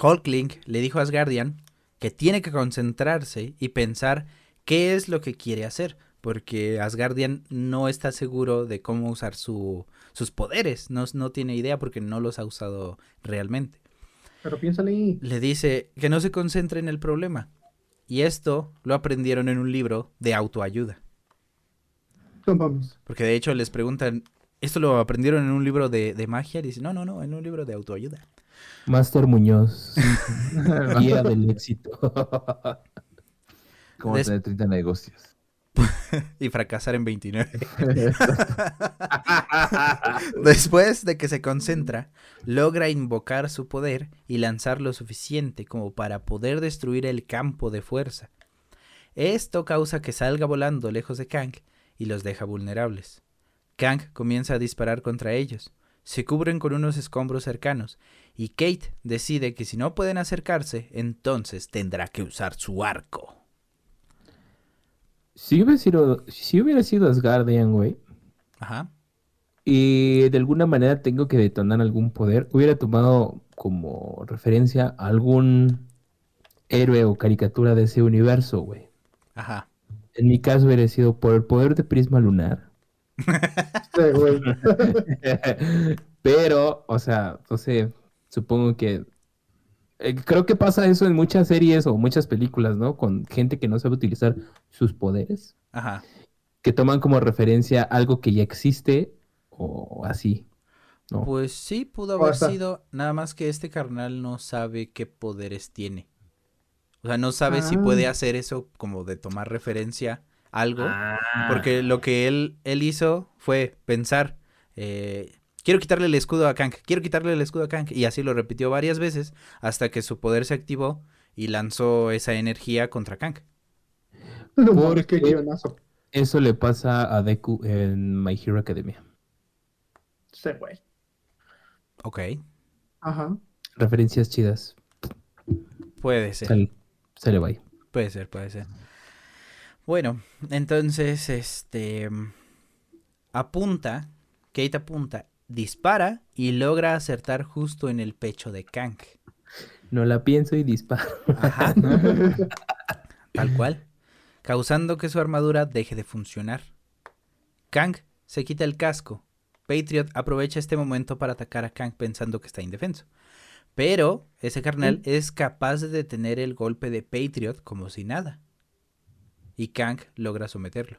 Hulkling le dijo a Asgardian que tiene que concentrarse y pensar qué es lo que quiere hacer. Porque Asgardian no está seguro de cómo usar su- sus poderes. No, no tiene idea porque no los ha usado realmente. Pero piénsale ahí. Le dice que no se concentre en el problema. Y esto lo aprendieron en un libro de autoayuda. No mames. Porque de hecho les preguntan, ¿esto lo aprendieron en un libro de, de magia? Y dicen, no, no, no, en un libro de autoayuda. Master Muñoz. Guía del éxito. Como Des- tener 30 negocios. Y fracasar en 29. Después de que se concentra, logra invocar su poder y lanzar lo suficiente como para poder destruir el campo de fuerza. Esto causa que salga volando lejos de Kang y los deja vulnerables. Kang comienza a disparar contra ellos. Se cubren con unos escombros cercanos y Kate decide que si no pueden acercarse, entonces tendrá que usar su arco. Si hubiera sido, si hubiera sido Asgardian, güey, Ajá. y de alguna manera tengo que detonar algún poder, hubiera tomado como referencia a algún héroe o caricatura de ese universo, güey. Ajá. En mi caso hubiera sido por el poder de prisma lunar. Pero, o sea, no sé, supongo que... eh, creo que pasa eso en muchas series o muchas películas, ¿no? Con gente que no sabe utilizar sus poderes, Ajá. que toman como referencia algo que ya existe o así, ¿no? Pues sí, pudo O haber sea- sido, nada más que este carnal no sabe qué poderes tiene. O sea, no sabe si Ah. puede hacer eso como de tomar referencia a algo. Ah. Porque lo que él, él hizo fue pensar, eh, quiero quitarle el escudo a Kang, quiero quitarle el escudo a Kang. Y así lo repitió varias veces hasta que su poder se activó y lanzó esa energía contra Kang. No Porque- guionazo. Eso le pasa a Deku en My Hero Academia. Sí, güey. Ok, Ajá. Referencias chidas. puede ser. Sale, sale bye. Puede ser, puede ser. Bueno, entonces, este... Apunta, Kate apunta, dispara y logra acertar justo en el pecho de Kang. No la pienso y disparo. Ajá. Tal cual. Causando que su armadura deje de funcionar. Kang se quita el casco. Patriot aprovecha este momento para atacar a Kang pensando que está indefenso. Pero ese carnal es capaz de detener el golpe de Patriot como si nada. Y Kang logra someterlo.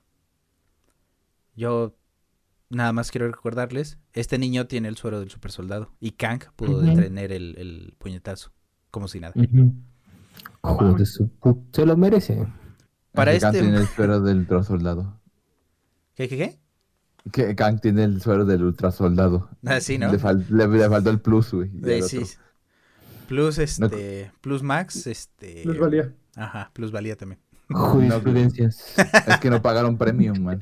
Yo nada más quiero recordarles, este niño tiene el suero del super soldado. Y Kang pudo detener el, el puñetazo como si nada. Su Se lo merece. Para Que Kang este- tiene el suero del ultrasoldado. ¿Qué, qué, qué? Que Kang tiene el suero del ultrasoldado. Ah, sí, ¿no? Le, fal- le- le faltó el plus, güey. Eh, sí. Plus, este, Plus Max, este... Les valía. Ajá, Plus valía también. Jurisprudencias. Es que no pagaron premium, man.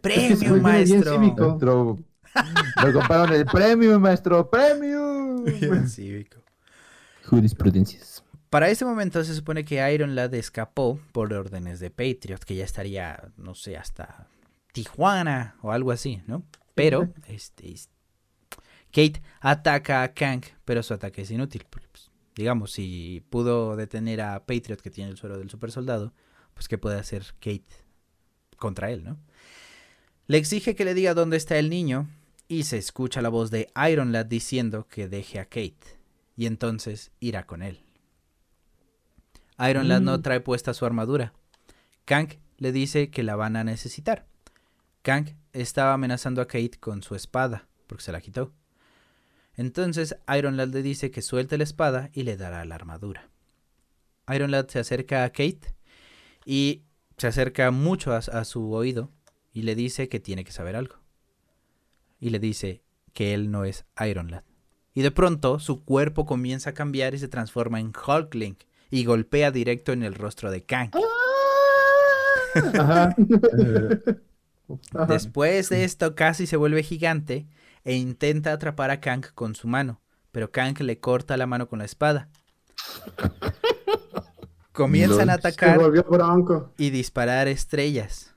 ¡Premium, maestro! cívico. Me compraron el premium, maestro, premium. Bien cívico. Jurisprudencias. Para ese momento se supone que Iron Lad escapó por órdenes de Patriot, que ya estaría, no sé, hasta Tijuana o algo así, ¿no? Pero, este, es- Kate ataca a Kang, pero su ataque es inútil. porque, pues, digamos, si pudo detener a Patriot, que tiene el suero del super soldado, pues ¿qué puede hacer Kate contra él, no? Le exige que le diga dónde está el niño y se escucha la voz de Iron Lad diciendo que deje a Kate y entonces irá con él. Iron Lad no Mm. trae puesta su armadura. Kang le dice que la van a necesitar. Kang estaba amenazando a Kate con su espada, porque se la quitó. Entonces Iron Lad le dice que suelte la espada y le dará la armadura. Iron Lad se acerca a Kate y se acerca mucho a, a su oído y le dice que tiene que saber algo. Y le dice que él no es Iron Lad. Y de pronto su cuerpo comienza a cambiar y se transforma en Hulkling y golpea directo en el rostro de Kang. Ajá. Ajá. Después de esto casi se vuelve gigante e intenta atrapar a Kang con su mano, pero Kang le corta la mano con la espada. Comienzan a atacar y disparar estrellas.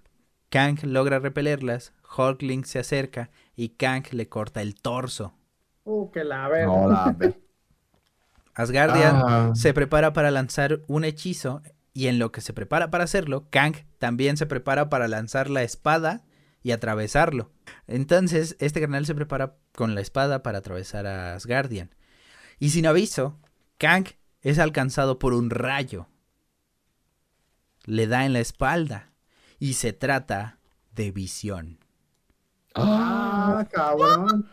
Kang logra repelerlas, Hulkling se acerca y Kang le corta el torso. Uh, que la verga. No, la ve. Asgardian Ah. se prepara para lanzar un hechizo y en lo que se prepara para hacerlo, Kang también se prepara para lanzar la espada y atravesarlo. Entonces, este carnal se prepara con la espada para atravesar a Asgardian. Y sin aviso, Kang es alcanzado por un rayo. Le da en la espalda y se trata de visión. Ah, cabrón.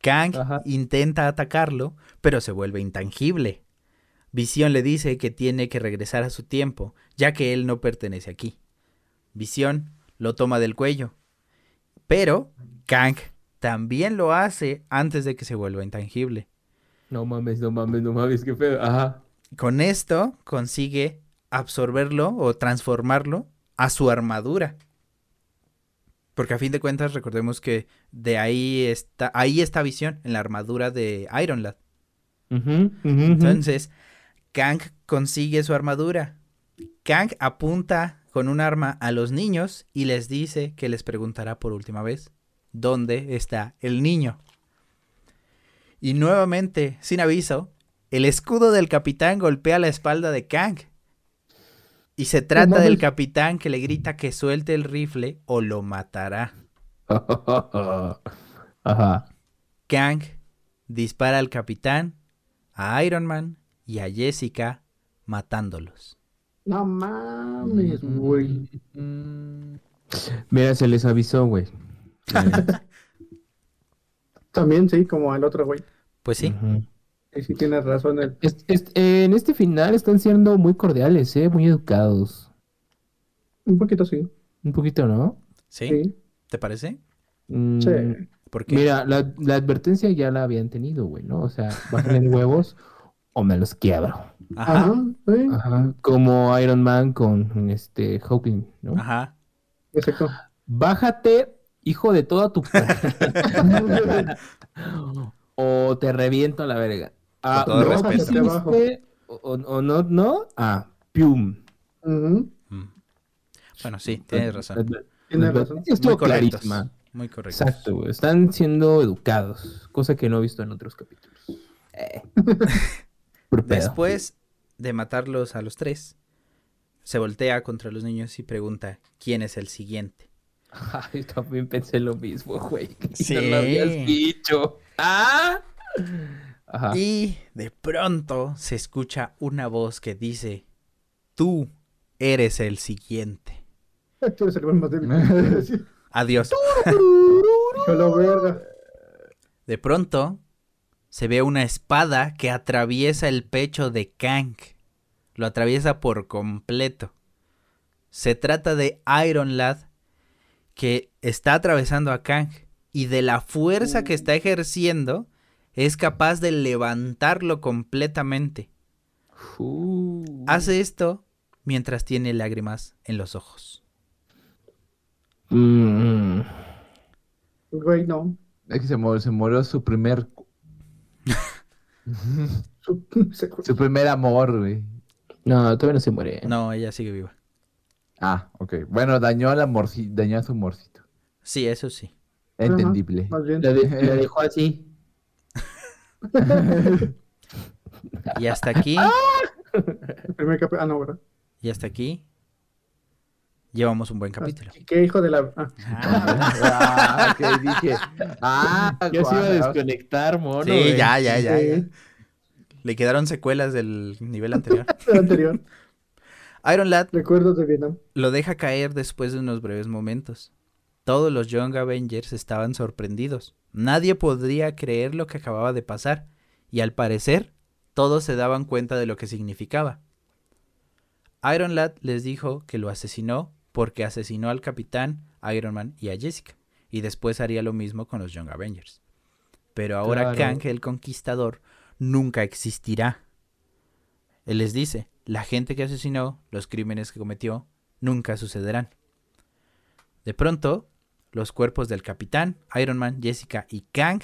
Kang Ajá. intenta atacarlo, pero se vuelve intangible. Visión le dice que tiene que regresar a su tiempo, ya que él no pertenece aquí. Visión lo toma del cuello. Pero Kang también lo hace antes de que se vuelva intangible. No mames, no mames, no mames, qué pedo. Ajá. Con esto consigue absorberlo o transformarlo a su armadura. Porque a fin de cuentas recordemos que de ahí está, ahí está visión, en la armadura de Iron Lad. Entonces, Kang consigue su armadura. Kang apunta con un arma a los niños y les dice que les preguntará por última vez dónde está el niño. Y nuevamente, sin aviso, el escudo del capitán golpea la espalda de Kang. Y se trata del capitán que le grita que suelte el rifle o lo matará. Ajá. Kang dispara al capitán, a Iron Man y a Jessica matándolos. No mames, güey. Mm, Mira, se les avisó, güey. Neta. También sí, como el otro güey. Pues sí. Y sí tienes razón. El... Es- es- eh, en este final están siendo muy cordiales, ¿eh? Muy educados. Un poquito sí. Un poquito, ¿no? ¿sí? Sí. ¿Te parece? Mm, Sí. ¿Por qué? Mira, la, la advertencia ya la habían tenido, güey, ¿no? O sea, bájale en huevos o me los quiebro. Ajá, Ajá. Sí. Ajá. Como Iron Man con este Hawking, ¿no? ajá. Exacto. Bájate, hijo de toda tu o te reviento a la verga. Ah, Con todo no respeto. o, o- o no, no, ah, pium. Mm. Bueno, sí, tienes razón. Tienes razón. estuvo clarísima. Muy correcto. Exacto, güey. Están siendo educados, cosa que no he visto en otros capítulos. Eh. Después de matarlos a los tres, se voltea contra los niños y pregunta quién es el siguiente. Ay, también pensé lo mismo, güey. Sí. No lo habías dicho. ¡Ah! Ajá. Y de pronto se escucha una voz que dice, tú eres el siguiente. Tú eres el güey más débil. Sí. Adiós. De pronto se ve una espada que atraviesa el pecho de Kang. Lo atraviesa por completo. Se trata de Iron Lad que está atravesando a Kang y de la fuerza que está ejerciendo es capaz de levantarlo completamente. Uh. Hace esto mientras tiene lágrimas en los ojos. Mm. Güey, no. Es que se, mu- se murió su primer, Su- primer amor, güey. No, todavía no se muere. No, ella sigue viva. Ah, ok. Bueno, dañó a su amorcito. Sí, eso sí. Entendible. Más bien. La, de- la dejó así. Y hasta aquí, El primer capi- Ah, no, ¿verdad? y hasta aquí, llevamos un buen capítulo. ¿Qué hijo de la. Ah, Ah, ok, dije. Ah, Ya se iba a desconectar, mono. Sí, ya, ya, ya, Le quedaron secuelas del nivel anterior. el anterior. Iron Lad Recuerdos de Vietnam. lo deja caer después de unos breves momentos. Todos los Young Avengers estaban sorprendidos. Nadie podría creer lo que acababa de pasar, y al parecer, todos se daban cuenta de lo que significaba. Iron Lad les dijo que lo asesinó porque asesinó al capitán, Iron Man y a Jessica, y después haría lo mismo con los Young Avengers. Pero ahora Claro. Kang, el conquistador, nunca existirá. Él les dice, la gente que asesinó, los crímenes que cometió, nunca sucederán. De pronto, los cuerpos del capitán, Iron Man, Jessica y Kang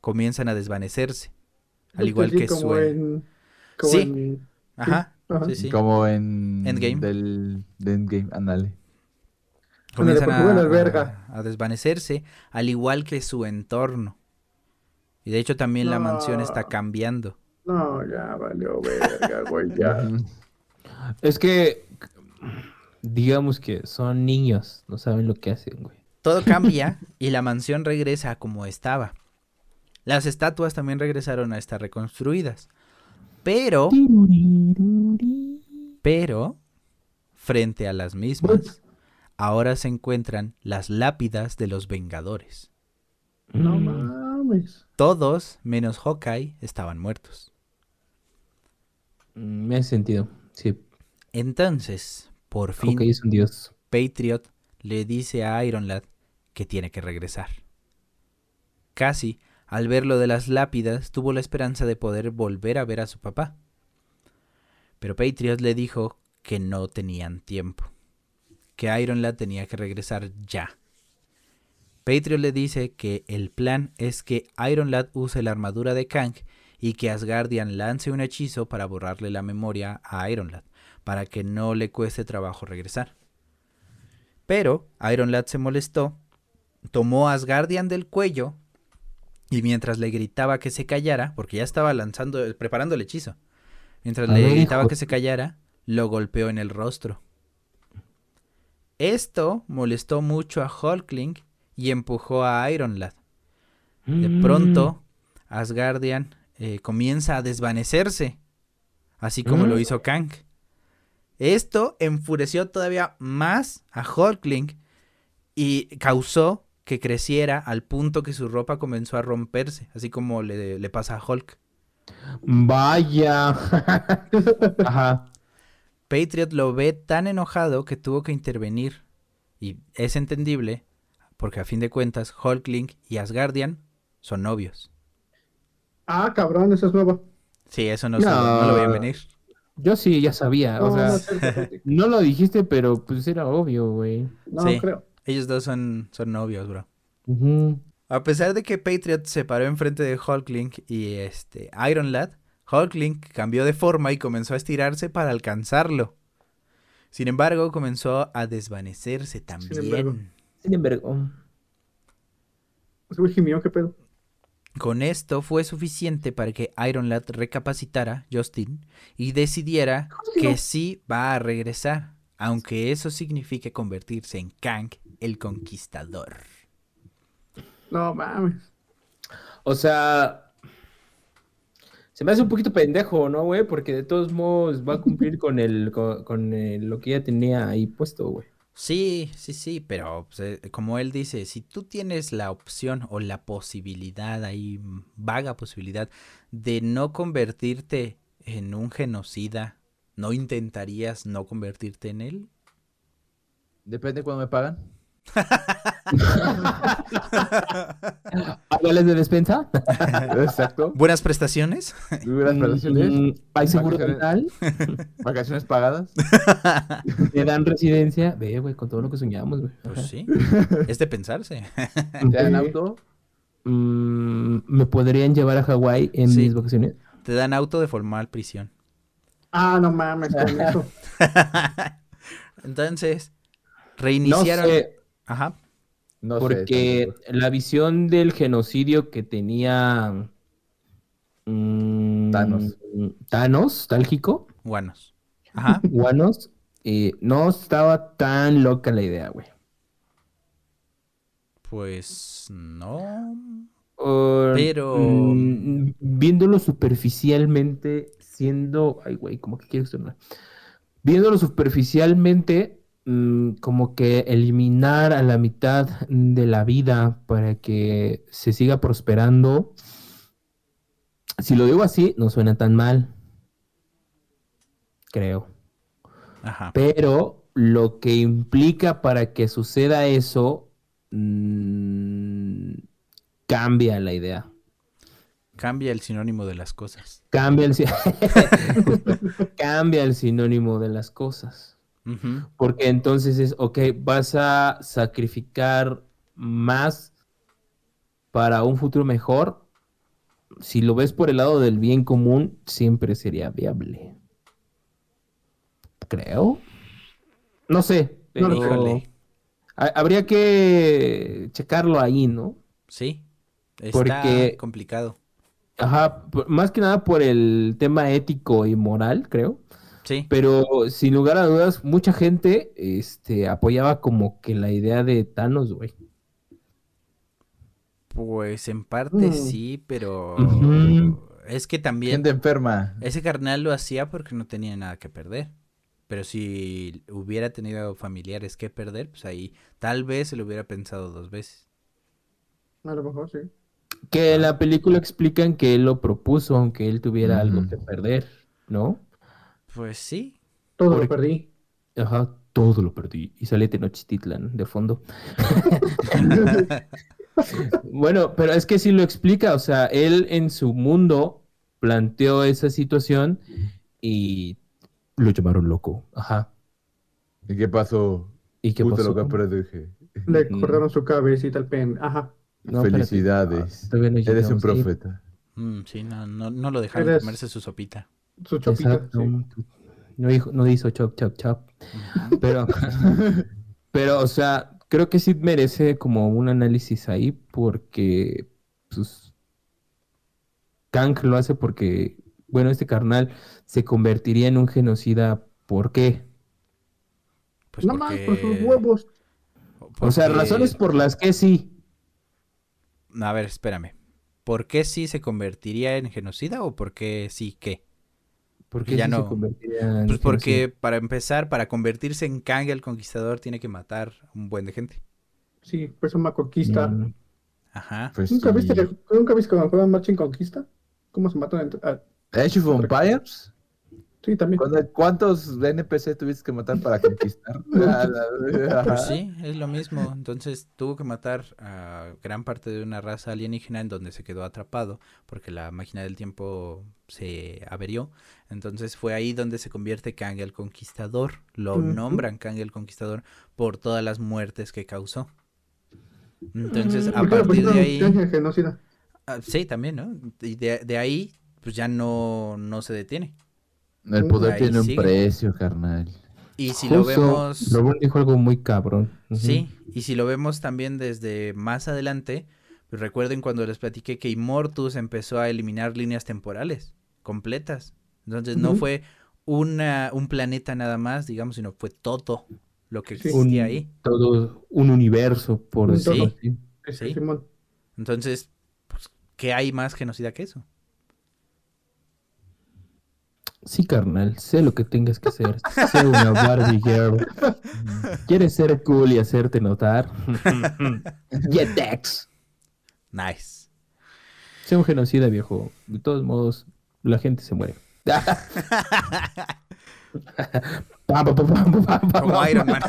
comienzan a desvanecerse. Al igual Sí, que como su... en. Como Sí. en. Ajá, Ajá. sí, sí. Como en. Endgame. Del, de Endgame, ándale. Comienzan a, huele a verga. a- a desvanecerse, al igual que su entorno. Y de hecho también la mansión está cambiando. No, ya valió verga, güey, ya. Es que, digamos que son niños, no saben lo que hacen, güey. Todo cambia y la mansión regresa a como estaba. Las estatuas también regresaron a estar reconstruidas. Pero, pero, frente a las mismas, ahora se encuentran las lápidas de los Vengadores. No mames. Todos, menos Hawkeye, estaban muertos. Mm, Me hace sentido. Sí, Entonces, por fin, Hawkeye es un dios. Patriot le dice a Iron Lad que tiene que regresar. Casi, al ver lo de las lápidas, tuvo la esperanza de poder volver a ver a su papá. Pero Patriot le dijo que no tenían tiempo, que Iron Lad tenía que regresar ya. Patriot le dice que el plan es que Iron Lad use la armadura de Kang y que Asgardian lance un hechizo para borrarle la memoria a Iron Lad, para que no le cueste trabajo regresar. Pero Iron Lad se molestó, tomó a Asgardian del cuello y mientras le gritaba que se callara, porque ya estaba lanzando, preparando el hechizo, mientras le gritaba hijo. que se callara, lo golpeó en el rostro. Esto molestó mucho a Hulkling y empujó a Iron Lad. De Mm. pronto, Asgardian eh, comienza a desvanecerse, así como lo Mm. hizo Kang. Esto enfureció todavía más a Hulkling y causó que creciera al punto que su ropa comenzó a romperse, así como le, le pasa a Hulk. Vaya. Ajá. Patriot lo ve tan enojado que tuvo que intervenir. Y es entendible, porque a fin de cuentas Hulkling y Asgardian son novios. Ah, cabrón, eso es nuevo. Sí, eso no, No. no lo veían venir. Yo sí, ya sabía. No, o sea, no lo dijiste, pero pues era obvio, güey. no Sí. creo. Ellos dos son, son novios, bro. A pesar de que Patriot se paró enfrente de Hulkling y este Iron Lad, Hulkling cambió de forma y comenzó a estirarse para alcanzarlo. Sin embargo, comenzó a desvanecerse embargo. también. Sin embargo. Güey gimió, qué pedo. Con esto fue suficiente para que Iron Lad recapacitara, Justin, y decidiera que sí va a regresar, aunque eso signifique convertirse en Kang el Conquistador. No mames. O sea, se me hace un poquito pendejo, ¿no, güey? Porque de todos modos va a cumplir con el, con, con el- lo que ya tenía ahí puesto, güey. Sí, sí, sí, pero pues, eh, como él dice, si tú tienes la opción o la posibilidad ahí, vaga posibilidad, de no convertirte en un genocida, ¿no intentarías no convertirte en él? Depende cuando me pagan. ¿Árboles de despensa? Exacto. Buenas prestaciones. Buenas vacaciones. Mm, ¿Hay seguro Vacaciones. pagadas. ¿Me dan residencia? Ve, güey, con todo lo que soñamos, güey. Pues sí. Es de pensarse. ¿Te dan auto? Mm, ¿Me podrían llevar a Hawái en Sí. mis vacaciones? Te dan auto de formal prisión. Ah, no mames, con eso. Entonces, No reiniciaron. sé, Ajá. No sé. porque la visión del genocidio que tenía mm, Thanos. Thanos, nostálgico, Guanos. Ajá. Guanos, eh, no estaba tan loca la idea, güey. Pues no. Pero- mm, viéndolo superficialmente, siendo. Ay, güey, como que quiero externar. Viéndolo superficialmente, mm, como que eliminar a la mitad de la vida para que se siga prosperando. Si lo digo así, no suena tan mal. Creo. Ajá. Pero lo que implica para que suceda eso mm, cambia la idea. Cambia el sinónimo de las cosas. Cambia el, cambia el sinónimo de las cosas. Porque entonces es, ok, vas a sacrificar más para un futuro mejor. Si lo ves por el lado del bien común, siempre sería viable. Creo. No sé, pero habría que checarlo ahí, ¿no? Sí. Está Porque- complicado. Ajá, más que nada por el tema ético y moral, creo. Sí. Pero sin lugar a dudas, mucha gente este, apoyaba como que la idea de Thanos, güey. Pues en parte Mm. sí, pero es que también Gente enferma. ese carnal lo hacía porque no tenía nada que perder. Pero si hubiera tenido familiares que perder, pues ahí tal vez se lo hubiera pensado dos veces. A lo mejor sí. Que en la película explican que él lo propuso, aunque él tuviera algo que perder, ¿no? Pues sí. Todo Porque- lo perdí. Ajá, todo lo perdí. Y sale Tenochtitlan de fondo. Bueno, pero es que sí lo explica, o sea, él en su mundo planteó esa situación y lo llamaron loco. Ajá. ¿Y qué pasó? ¿Y qué Puta pasó? lo que predije. Le Mm. cortaron su cabecita al pen. Ajá. No. Felicidades. Ah, no Eres un profeta. Mm, sí, no, no, no lo dejaron Eres- comerse su sopita. Su chopita. Exacto. sí. No, dijo, no hizo chop, chop, chop. Pero, pero, o sea, creo que sí merece como un análisis ahí porque, pues, Kang lo hace porque, bueno, este carnal se convertiría en un genocida. ¿Por qué? Pues no más por sus porque- huevos. O sea, porque- razones por las que sí. A ver, espérame. ¿Por qué sí se convertiría en genocida o por qué sí qué? ¿Por qué ya se no- Pues porque para empezar, para convertirse en Kang el Conquistador tiene que matar un buen de gente. Sí, pues una conquista. Mm, Ajá. Pues ¿Nunca sí. viste, que- ¿Nunca viste cuando juegan Marcha en Conquista? ¿Cómo se matan entre... ah, Age of Empires. Sí, también. ¿Cuándo- ¿Cuántos NPC tuviste que matar para conquistar? Ah, Pues sí, es lo mismo. Entonces tuvo que matar a gran parte de una raza alienígena en donde se quedó atrapado porque la máquina del tiempo se averió. Entonces fue ahí donde se convierte Kang el Conquistador. Lo nombran Kang el Conquistador por todas las muertes que causó. Entonces, a ¿Por qué le partir de ahí... Genocida? ah, sí, también, ¿no? Y de, de ahí, pues ya no, no se detiene. El poder Ahí tiene un sigue. precio, carnal. Y si lo vemos... Lobón dijo algo muy cabrón. Sí, y si lo vemos también desde más adelante, pues recuerden cuando les platiqué que Immortus empezó a eliminar líneas temporales completas. Entonces no fue una, un planeta nada más, digamos, sino fue todo lo que Sí. existía Un- ahí. Todo un universo, por Un decirlo así. Sí. Entonces, pues, ¿qué hay más genocida que eso? Sí, carnal, sé lo que tengas que hacer. Sé una Barbie girl. ¿Quieres ser cool y hacerte notar? Jetex. Nice. Sé un genocida, viejo. De todos modos, la gente se muere. Como. Iron Man.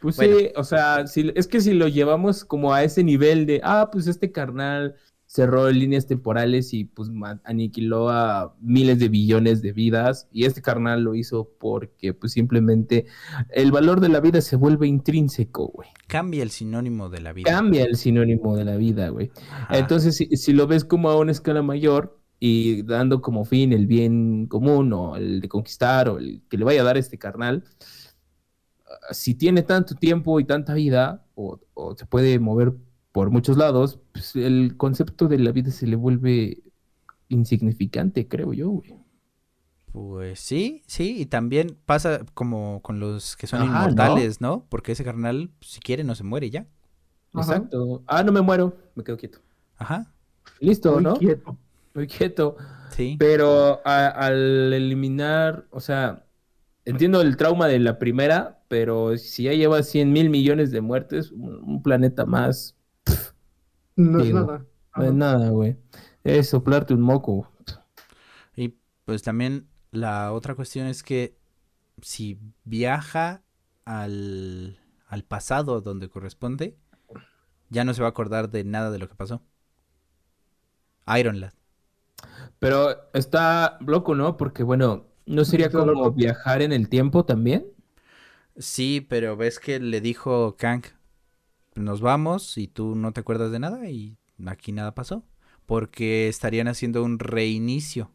Pues Bueno. sí, o sea, si, es que si lo llevamos como a ese nivel de, ah, pues este carnal cerró líneas temporales y pues aniquiló a miles de billones de vidas y este carnal lo hizo porque pues simplemente el valor de la vida se vuelve intrínseco, güey. Cambia el sinónimo de la vida. Cambia el sinónimo de la vida, güey. Ajá. Entonces, si, si lo ves como a una escala mayor y dando como fin el bien común o el de conquistar o el que le vaya a dar este carnal, ah, si tiene tanto tiempo y tanta vida o, o se puede mover por muchos lados, pues el concepto de la vida se le vuelve insignificante, creo yo, güey. Pues sí, sí, y también pasa como con los que son inmortales, ¿no? Porque ese carnal, si quiere, no se muere ya. Ajá. Exacto. Ah, no me muero, me quedo quieto. Ajá, Listo, Muy ¿no? quieto. Muy quieto. sí. Pero a- al eliminar, o sea, entiendo el trauma de la primera, pero si ya lleva 100 mil millones de muertes, un, un planeta más, No es nada. no es nada, güey. Es soplarte un moco. Y pues también la otra cuestión es que si viaja al, al pasado donde corresponde, ya no se va a acordar de nada de lo que pasó. Iron Lad. Pero está loco, ¿no? Porque, bueno, ¿no sería como loco. viajar en el tiempo también? Sí, pero ves que le dijo Kang, nos vamos y tú no te acuerdas de nada y aquí nada pasó. Porque estarían haciendo un reinicio.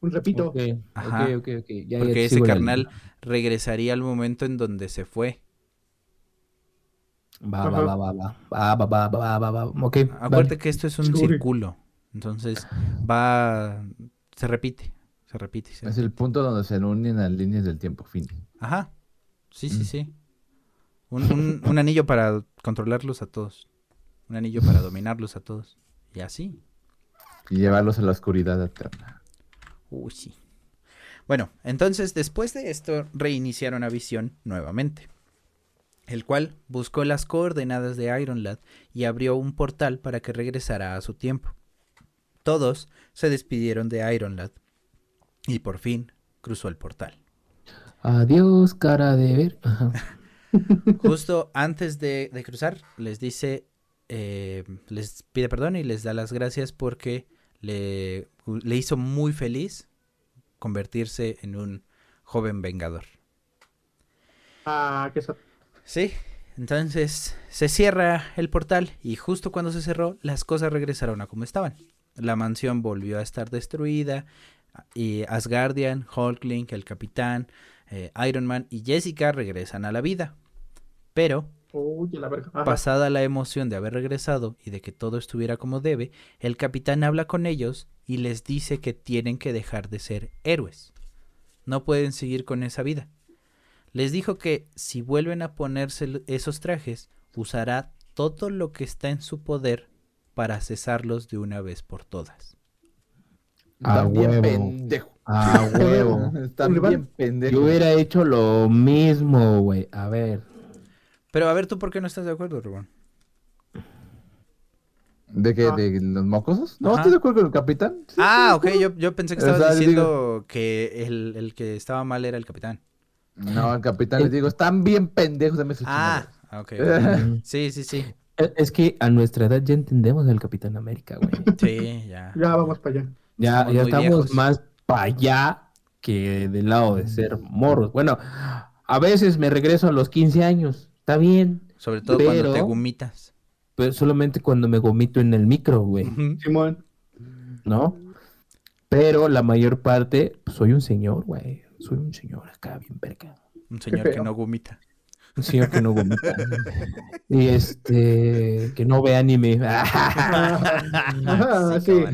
Un repito. Ajá. Ya, Porque ese carnal regresaría al momento en donde se fue. Va, va, va, va, va, va, va, va, va, va, va. Ok, Acuérdate vale. que esto es un círculo. Entonces va. Se repite. Se repite. Es el punto donde se unen las líneas del tiempo, fin. Ajá. Sí, sí, Mm. sí. Un, un- un anillo para controlarlos a todos. Un anillo para dominarlos a todos. Y así. Y llevarlos a la oscuridad eterna. Uy, sí. Bueno, entonces después de esto reiniciaron a Visión nuevamente. El cual buscó las coordenadas de Iron Lad y abrió un portal para que regresara a su tiempo. Todos se despidieron de Iron Lad y por fin cruzó el portal. Adiós, cara de ver. Ajá. Justo antes de, de cruzar, les dice, eh, les pide perdón y les da las gracias porque le, le hizo muy feliz convertirse en un joven vengador. Ah, que sa- Sí, entonces se cierra el portal y justo cuando se cerró, las cosas regresaron a como estaban. La mansión volvió a estar destruida y Asgardian, Hulkling, el capitán, eh, Iron Man y Jessica regresan a la vida. Pero Uy, la. Pasada la emoción de haber regresado y de que todo estuviera como debe, el capitán habla con ellos y les dice que tienen que dejar de ser héroes. No pueden seguir con esa vida. Les dijo que si vuelven a ponerse esos trajes, usará todo lo que está en su poder para cesarlos de una vez por todas. A Están bien huevo. pendejo. A huevo. Están Iván, bien pendejos. Yo hubiera hecho lo mismo, güey. A ver. Pero a ver, ¿tú por qué no estás de acuerdo, Rubén? ¿De qué? Ah. ¿De los mocosos? No, Ajá. estoy de acuerdo con el capitán. Sí, Ah, ok, de yo, yo pensé que O estabas sea, diciendo que el, el que estaba mal era el capitán. No, el capitán les digo, están bien pendejos. sus Ah, chingaderas. ok. Sí, sí, sí. Eh, Es que a nuestra edad ya entendemos al Capitán América, güey. Sí, ya. Ya vamos para allá. Ya, Somos ya estamos viejos. más para allá que del lado de ser morros. Bueno, a veces me regreso a los 15 años. Está bien, Sobre todo cuando te Pero- gumitas. pero solamente cuando me gomito en el micro, güey, Simón. ¿no? Pero la mayor parte, pues, soy un señor, güey. Soy un señor acá, bien verga. Un señor que no gumita. Un señor que no vomita. y este, que no ve anime. Ajá, sí.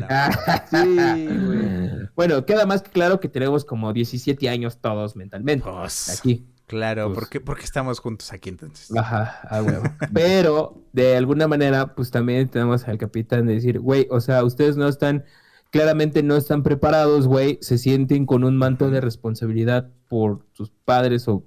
bueno, queda más que claro que tenemos como 17 años todos mentalmente. Pues, Aquí. Claro, Pues- ¿por qué, por qué estamos juntos aquí entonces? Ajá, a huevo. Pero de alguna manera, pues también tenemos al capitán de decir, güey, o sea, ustedes no están, claramente no están preparados, güey, se sienten con un manto de responsabilidad por sus padres o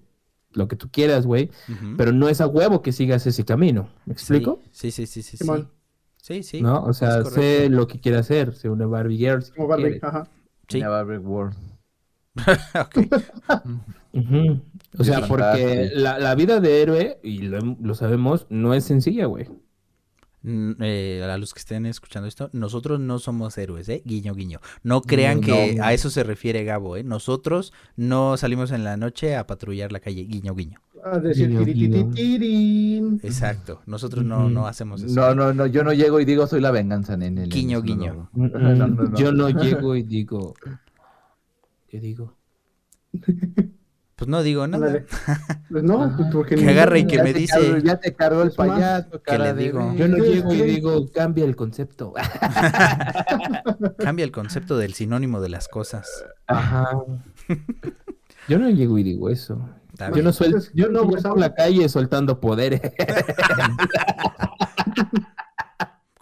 lo que tú quieras, güey, pero no es a huevo que sigas ese camino. ¿Me explico? Sí, sí, sí, sí. Sí, Simón. sí. sí, ¿No? O sea, sé lo que quiere hacer, sé una Barbie Girl. si Como Barbie. quieres. Ajá. Sí. Ya va a haber World. Ok. Ujú. O sea, porque la, la vida de héroe, y lo, lo sabemos, no es sencilla, güey. Mm, eh, a los que estén escuchando esto, nosotros no somos héroes, ¿eh? Guiño, guiño. No crean No, que no. a eso se refiere Gabo, ¿eh? Nosotros no salimos en la noche a patrullar la calle, guiño, guiño. A decir Guiño. Exacto. Nosotros no, no hacemos eso. No, no, no, yo no llego y digo soy la venganza, nene. nene, Guiño, guiño. lo hago. No, no, no. Yo no llego y digo. ¿Qué digo? Pues no digo nada. Pues no, pues porque Que agarre y que Ya me te dice- cargó- ya te cargó el payaso, cara le digo? Yo no ¿Qué- llego y qué? digo, cambia el concepto. Cambia el concepto del sinónimo de las cosas. Ajá. Yo no llego y digo eso. Yo no, suel- Pues, yo no por sabes. la calle soltando poderes.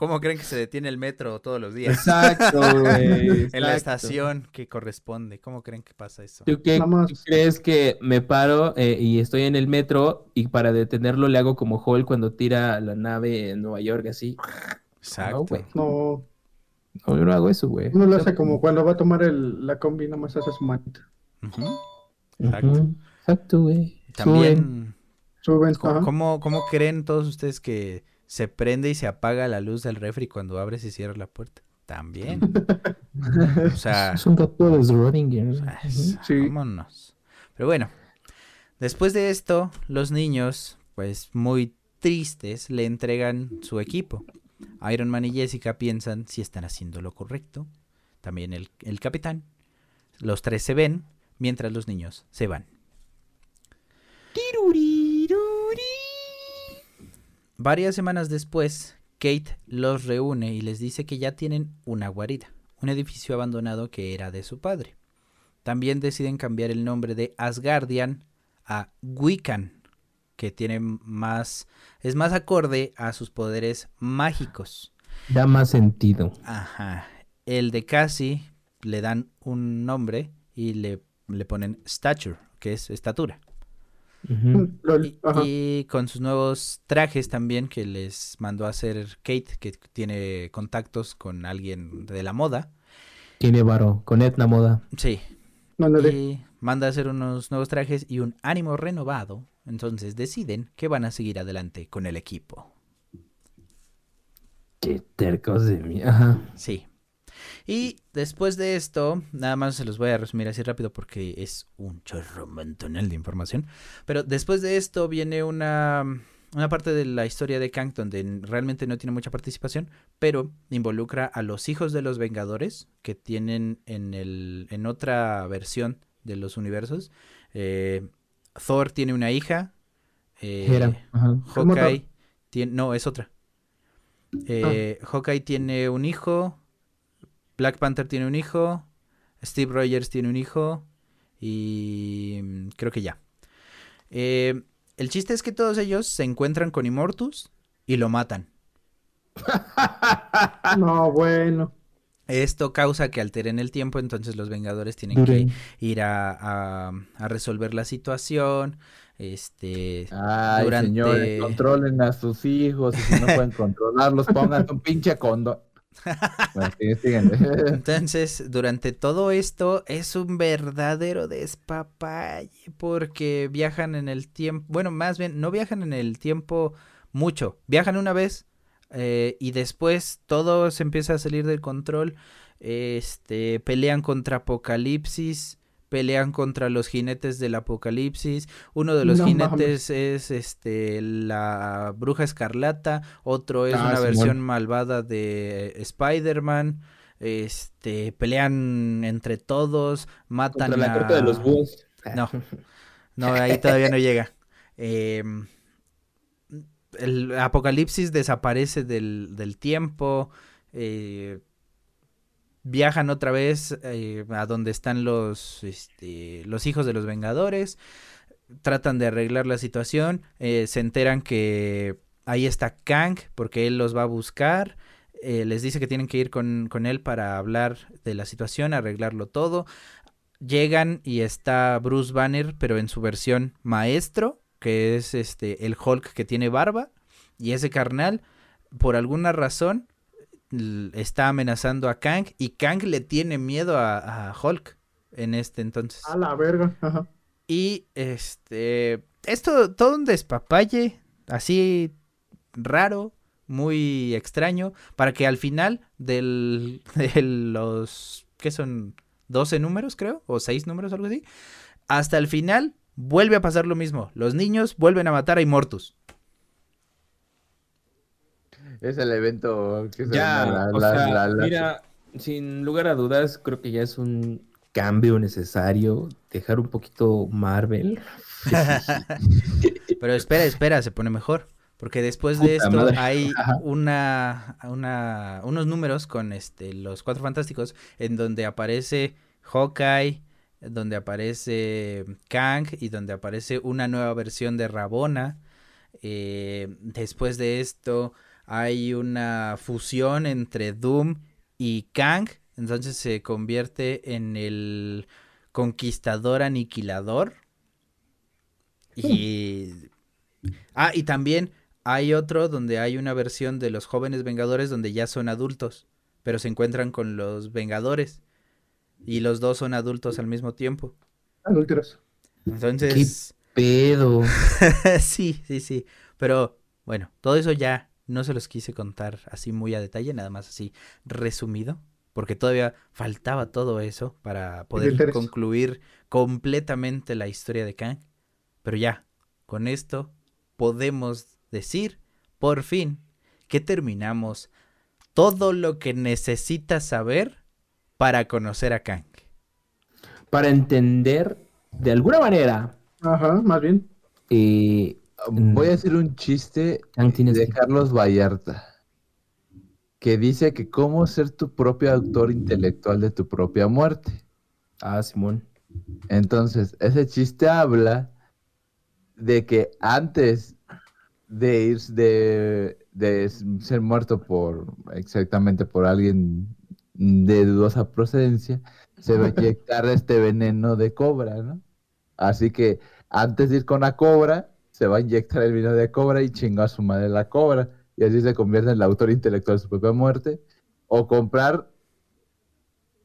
¿Cómo creen que se detiene el metro todos los días? Exacto, güey. En la estación que corresponde. ¿Cómo creen que pasa eso? ¿Tú qué tú crees que me paro eh, y estoy en el metro y para detenerlo le hago como Hall cuando tira la nave en Nueva York así? Exacto. No, güey. No, No, yo no hago eso, güey. uno lo hace como cuando va a tomar el, la combi, nomás hace su manita. Exacto. Exacto, güey. Suben. También, Suben, ¿cómo, ajá. cómo, cómo creen todos ustedes que se prende y se apaga la luz del refri cuando abres y cierras la puerta? También. O sea, Es un gato de Schrödinger. Ujú. Sí. vámonos. Pero bueno, después de esto, los niños, pues muy tristes, le entregan su equipo. Iron Man y Jessica piensan si están haciendo lo correcto. También el, el capitán. Los tres se ven mientras los niños se van. Varias semanas después, Kate los reúne y les dice que ya tienen una guarida, un edificio abandonado que era de su padre. También deciden cambiar el nombre de Asgardian a Wiccan, que tiene más es más acorde a sus poderes mágicos. Da más sentido. Ajá. El de Cassie le dan un nombre y le, le ponen Stature, que es estatura. Lol, Y, con sus nuevos trajes también que les mandó a hacer Kate, que tiene contactos con alguien de la moda. Tiene varo. Con Etna Moda. Sí. Ándale. Y manda a hacer unos nuevos trajes y un ánimo renovado. Entonces deciden que van a seguir adelante con el equipo. Qué tercos de mí. Ajá. Sí. Y después de esto, nada más se los voy a resumir así rápido porque es un chorro montonal de información. Pero después de esto viene una, una parte de la historia de Kang donde realmente no tiene mucha participación, pero involucra a los hijos de los Vengadores que tienen en, el, en otra versión de los universos. Eh, Thor tiene una hija. eh. Hawkeye tiene... No, es otra. Eh, Hawkeye tiene un hijo. Black Panther tiene un hijo. Steve Rogers tiene un hijo. Y creo que ya. Eh, el chiste es que todos ellos se encuentran con Immortus y lo matan. No, bueno. Esto causa que alteren el tiempo, entonces los Vengadores tienen que ir a, a- a resolver la situación. Este, Ay, Durante- señores, controlen a sus hijos y si no pueden controlarlos, pongan un pinche condo. Entonces, durante todo esto es un verdadero despapalle porque viajan en el tiempo, bueno, más bien, no viajan en el tiempo mucho, viajan una vez eh, y después todo se empieza a salir del control, este, pelean contra Apocalipsis, pelean contra los jinetes del Apocalipsis, uno de los No jinetes es este la Bruja Escarlata, otro es Ah, una versión malvada de Spider-Man, este, pelean entre todos, matan Contra la a... corte de los búhos. No, no, ahí todavía no llega. Em, el apocalipsis desaparece del, del tiempo. eh, viajan otra vez eh, a donde están los, este, los hijos de los Vengadores. Tratan de arreglar la situación. eh, se enteran que ahí está Kang porque él los va a buscar. eh, les dice que tienen que ir con, con él para hablar de la situación, arreglarlo todo llegan y está Bruce Banner, pero en su versión maestro, que es este el Hulk que tiene barba, y ese carnal, por alguna razón, está amenazando a Kang y Kang le tiene miedo a, a Hulk. en este entonces. A la verga. Ajá. Y este, esto, todo un despapalle, así raro, muy extraño, para que al final del, de los, ¿qué son? 12 números, creo, o 6 números, algo así. Hasta el final vuelve a pasar lo mismo. Los niños vuelven a matar a Immortus. Es el evento que se Ya, llama la- o la- sea, la- la- mira, sin lugar a dudas, creo que ya es un cambio necesario dejar un poquito Marvel. Pero espera, espera, se pone mejor. Porque después de esto madre. hay una, una, unos números con este, los cuatro fantásticos en donde aparece Hawkeye, donde aparece Kang y donde aparece una nueva versión de Rabona. Eh, después de esto hay una fusión entre Doom y Kang. Entonces se convierte en el conquistador aniquilador. Y... Ah, y también hay otro donde hay una versión de los jóvenes vengadores donde ya son adultos, pero se encuentran con los vengadores. Y los dos son adultos al mismo tiempo. Adúlteros. Entonces... Pedo. sí, sí, sí. Pero bueno, todo eso ya no se los quise contar así muy a detalle, nada más así resumido, porque todavía faltaba todo eso para poder concluir completamente la historia de Kang. Pero ya, con esto podemos decir, por fin, que terminamos todo lo que necesitas saber para conocer a Kang. Para entender, de alguna manera, Ajá, más bien. eh, Voy a hacer un chiste de. Carlos Vallarta, que dice que cómo ser tu propio autor intelectual de tu propia muerte. Ah, Simón. Entonces, ese chiste habla de que antes de ir de, de ser muerto por exactamente por alguien de dudosa procedencia, se va a inyectar este veneno de cobra, ¿no? Así que antes de ir con la cobra, se va a inyectar el vino de cobra y chingó a su madre la cobra. Y así se convierte en el autor intelectual de su propia muerte. O comprar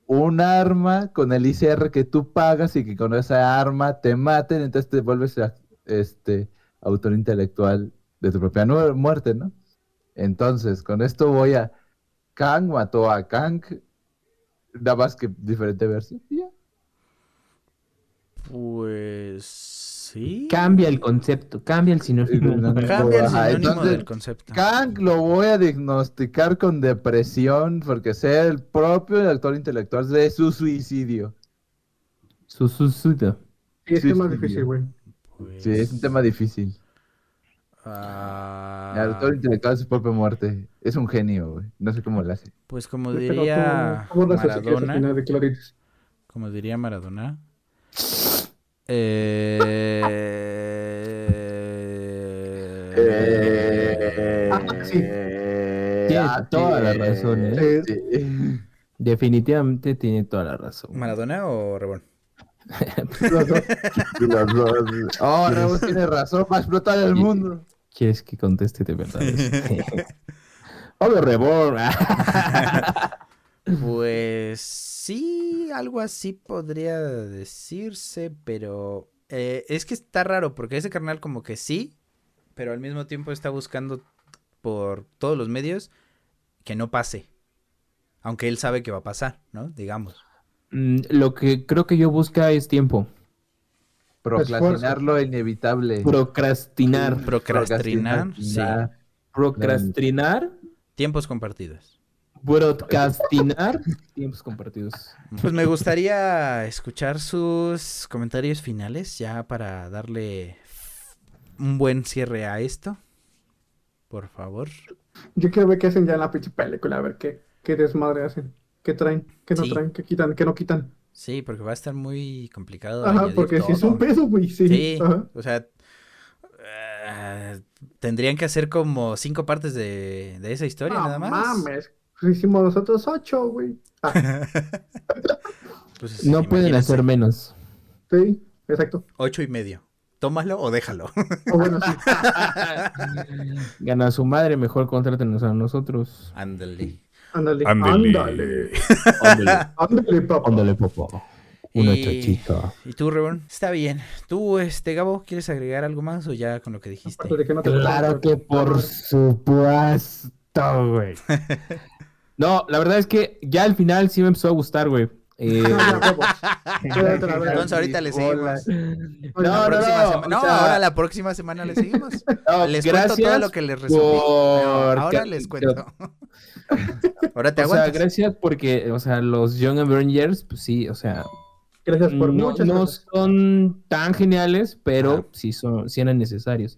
un arma con el ICR que tú pagas y que con esa arma te maten, entonces te vuelves a- este autor intelectual de tu propia muerte, ¿no? Entonces, con esto voy a Kang mató a Kang, nada más que diferente versión. Pues sí. Cambia el concepto, cambia el sinónimo. No, no, Cambia el Ajá, sinónimo entonces, del concepto. Kang lo voy a diagnosticar con depresión porque sea el propio autor intelectual de su suicidio. Su suicidio. Sí, es más sí, difícil, güey. Sí, es un tema difícil. Ah, El autor intelectual de su propia muerte. Es un genio, güey. No sé cómo lo hace. Pues como diría ¿cómo- cómo las esencias al Maradona, final de Claritis? como diría Maradona, eh... Ah, sí. Tiene toda la razón, ¿eh? Sí. Definitivamente tiene toda la razón. ¿Maradona o Rebón? Los dos. Los dos. Oh, Rebus tiene razón. Va a explotar el mundo. ¿Quieres que conteste de verdad? Obvio, Reborn. Pues sí, algo así podría decirse, pero eh, es que está raro porque ese carnal como que sí, pero al mismo tiempo está buscando por todos los medios que no pase, aunque él sabe que va a pasar, ¿no? Digamos. Mm, Lo que creo que yo busca es tiempo. Procrastinar lo inevitable. Procrastinar. Procrastinar, sí. Procrastinar. Tiempos compartidos. Broadcastinar. Tiempos compartidos. Pues me gustaría escuchar sus comentarios finales ya para darle un buen cierre a esto. Por favor. Yo quiero ver qué hacen ya en la pinche película, a ver qué, qué desmadre hacen. ¿Qué traen? ¿Qué no Sí. traen? ¿Qué quitan? ¿Qué no quitan? Sí, porque va a estar muy complicado. Ajá, porque si es un pedo, güey, sí. O sea, eh, tendrían que hacer como cinco partes de, de esa historia, No nada más. mames. Hicimos nosotros ocho, güey. Ah, Pues, No pueden imagínense, hacer menos. sí, exacto. Ocho y medio. Tómalo o déjalo. O bueno, sí. Gana su madre, mejor contrátenos a nosotros. Ándale. Ándale. Ándale. Ándale. Papá. ándale, papá. Uno Y- chochito. ¿Y tú, Reborn? Está bien. ¿Tú, este, Gabo, quieres agregar algo más o ya con lo que dijiste? Que no te Claro que por supuesto, güey. No, la verdad es que ya al final sí me empezó a gustar, güey. Eh. Entonces ahorita le seguimos. no, La no, no, o sea, ahora la próxima semana le seguimos. no, les cuento todo lo que les resumí. por- No, ahora les cuento. ahora te O sea, aguantas. gracias porque, o sea, los Young Avengers, pues sí, o sea, Gracias por no, muchas no cosas. son tan geniales, pero Ajá. sí son, sí eran necesarios.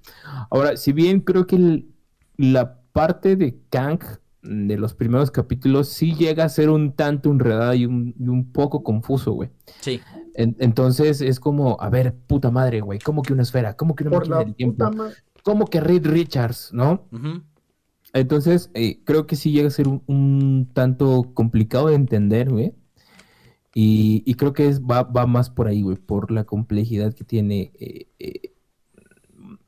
Ahora, si bien creo que el- la parte de Kang de los primeros capítulos sí llega a ser un tanto enredada y un, y un poco confuso, güey. Sí. En- entonces es como, a ver, puta madre, güey, ¿cómo que una esfera? ¿Cómo que una Por máquina del tiempo? ¿Cómo que Reed Richards, no? Entonces, eh, creo que sí llega a ser un, un tanto complicado de entender, güey. Y, y creo que es, va, va más por ahí, güey, por la complejidad que tiene eh, eh,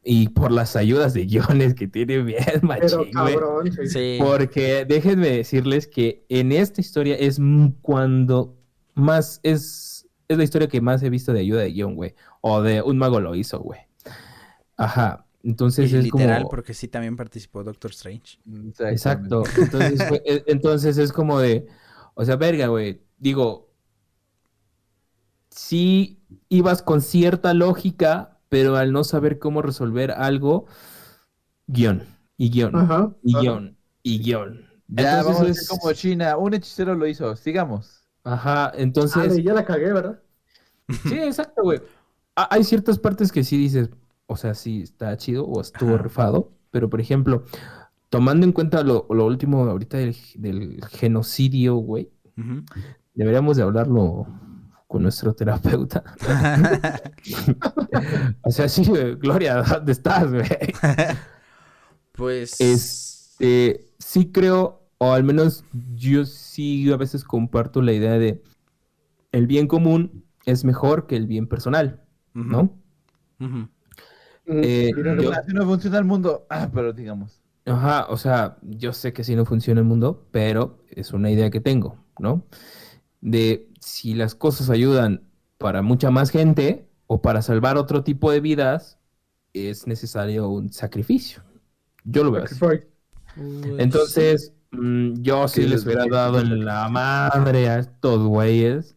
y por las ayudas de guiones que tiene bien Pero machín, güey. cabrón, sí. Sí. Porque déjenme decirles que en esta historia es cuando más es, es la historia que más he visto de ayuda de guion, güey. O de un mago lo hizo, güey. Ajá. Entonces Y es literal, como... porque sí también participó Doctor Strange. Exacto. Entonces, e- entonces es como de, o sea, verga, güey. Digo, sí ibas con cierta lógica, pero al no saber cómo resolver algo, guion, y guion, Ajá. y ajá. guion, y guion. Ya, Entonces vamos a es- como China. Un hechicero lo hizo. Sigamos. Ajá, Ale, entonces, ya la cagué, ¿verdad? sí, exacto, güey. Ha- Hay ciertas partes que sí dices, o sea, sí está chido o estuvo Ajá. rifado, pero por ejemplo, tomando en cuenta lo, lo último ahorita del, del genocidio, güey, deberíamos de hablarlo con nuestro terapeuta. O sea, sí, Gloria, ¿dónde estás, güey? pues. Este, sí creo, o al menos yo sí a veces comparto la idea de el bien común es mejor que el bien personal. ¿no? Mm, Eh, yo- Así no funciona el mundo. Ah, pero digamos. Ajá, o sea, yo sé que así no funciona el mundo, pero es una idea que tengo, ¿no? De si las cosas ayudan para mucha más gente o para salvar otro tipo de vidas, es necesario un sacrificio. Yo lo veo así. Entonces, mm, yo sí les les- hubiera dado en la madre a estos güeyes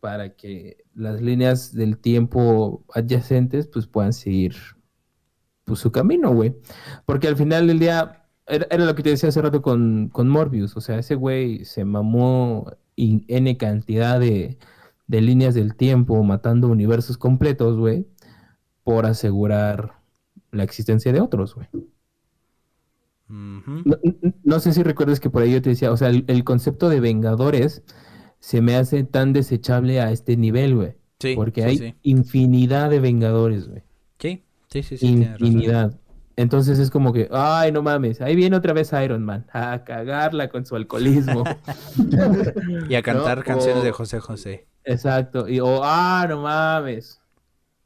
para que las líneas del tiempo adyacentes pues puedan seguir pues, su camino, güey. Porque al final del día, era, era lo que te decía hace rato con, con Morbius, o sea, ese güey se mamó in- N cantidad de, de líneas del tiempo, matando universos completos, güey, por asegurar la existencia de otros, güey. No, no- no sé si recuerdas que por ahí yo te decía, o sea, el, el concepto de Vengadores se me hace tan desechable a este nivel, güey. Sí. Porque sí, hay Sí, infinidad de Vengadores, güey. sí, sí, sí, sí, infinidad. Entonces es como que, ay, no mames, ahí viene otra vez Iron Man a cagarla con su alcoholismo. Y a cantar No, canciones o- de José José. Exacto. Y, o, ah, no mames.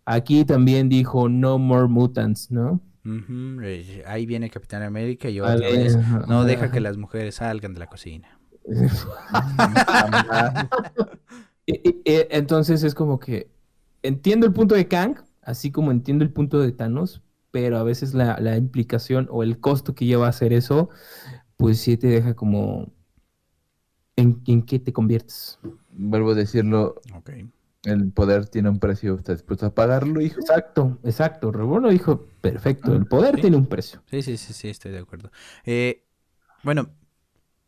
Aquí también dijo No More Mutants, ¿no? Eh, Ahí viene Capitán América y otra Vale, vez. ajá, No deja que las mujeres salgan de la cocina. Entonces es como que entiendo el punto de Kang, así como entiendo el punto de Thanos, pero a veces la, la implicación o el costo que lleva a hacer eso, pues sí te deja como en, en qué te conviertes. Vuelvo a decirlo. El poder tiene un precio. ¿Estás dispuesto a pagarlo, hijo? Exacto, exacto. Reborn lo dijo perfecto. El poder Sí. tiene un precio. Sí, sí, sí, sí, estoy de acuerdo. Eh, bueno,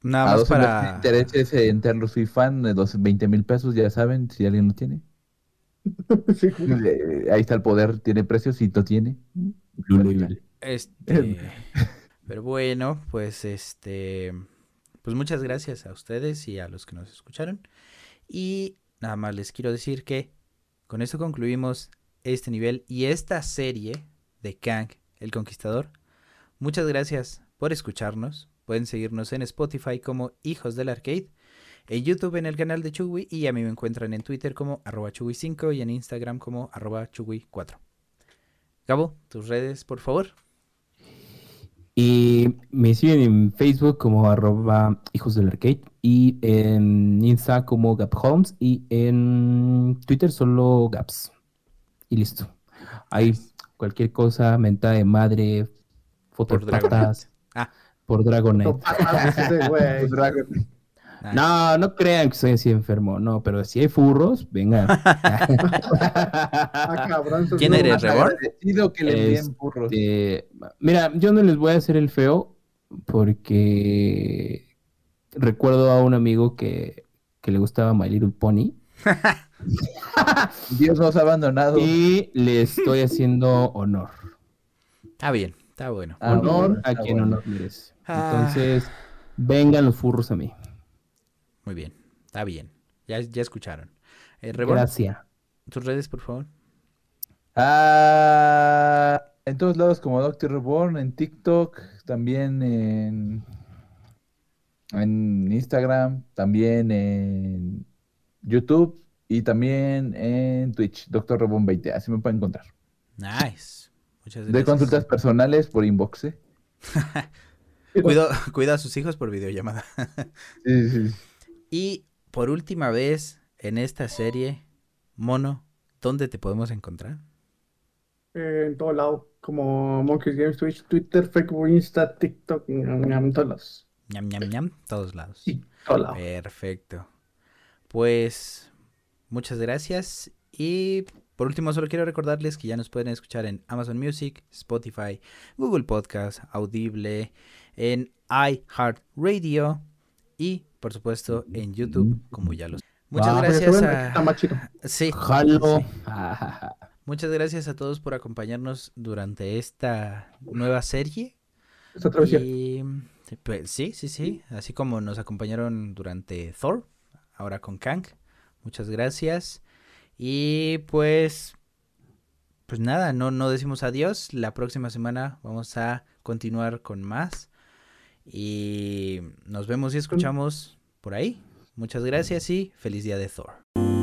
nada A más para... intereses en Terror Soy Fan de los 20 mil pesos, ya saben, si alguien lo tiene. Sí. Eh, Ahí está el poder, tiene precio, si no tiene. Este, pero bueno, pues este, pues muchas gracias a ustedes y a los que nos escucharon. Y nada más les quiero decir que con esto concluimos este nivel y esta serie de Kang, el Conquistador. Muchas gracias por escucharnos. Pueden seguirnos en Spotify como Hijos del Arcade, en YouTube en el canal de Chugui y a mí me encuentran en Twitter como arroba Chugui5 y en Instagram como arroba Chugui4. Gabo, tus redes, por favor. Y me siguen en Facebook como arroba hijos del arcade y en Insta como Gap Holmes y en Twitter solo Gaps. Y listo. Ahí cualquier cosa, mentada de madre, foto Por de patas, Ah. por Dragonite. Güey. Nice. No, no crean que soy así enfermo, no, pero si hay furros, venga. Ah, cabrón, ¿Quién eres, Rebor? Que le envíen Este, burros. mira, yo no les voy a hacer el feo porque recuerdo a un amigo que, que le gustaba My Little Pony Dios nos ha abandonado. y le estoy haciendo honor. Está bien, está bueno. Ah, honor bueno, a quien bueno. honor merece. Ah. Entonces, vengan los furros a mí. Muy bien, está bien. Ya, ya escucharon. Eh, Rebor, Gracias. tus redes, por favor. Ah, en todos lados como Doctor Reborn, en TikTok, también en, en Instagram, también en YouTube y también en Twitch, Doctor Reborn 20, así me pueden encontrar. Nice. Muchas De gracias. consultas personales por inbox. ¿eh? Cuido- cuida a sus hijos por videollamada. Sí, sí, sí. Y por última vez en esta serie, Mono, ¿dónde te podemos encontrar? Eh, en todo lado, como Monkeys Games, Twitch, Twitter, Facebook, Insta, TikTok, ñam, ñam, todos lados. ñam, ñam, ñam, todos lados. Sí, todo lado. Perfecto. Pues muchas gracias. Y por último, solo quiero recordarles que ya nos pueden escuchar en Amazon Music, Spotify, Google Podcast, Audible, en iHeartRadio y por supuesto en YouTube, como ya los. Muchas Ah, gracias a. más. Sí, Jalo. sí. Muchas gracias a todos por acompañarnos durante esta nueva serie. Esta travesía. Y pues, sí, sí, sí. Así como nos acompañaron durante Thor, ahora con Kang. Muchas gracias. Y pues, pues nada, no, no decimos adiós. La próxima semana vamos a continuar con más. Y nos vemos y escuchamos por ahí. Muchas gracias y feliz día de Thor.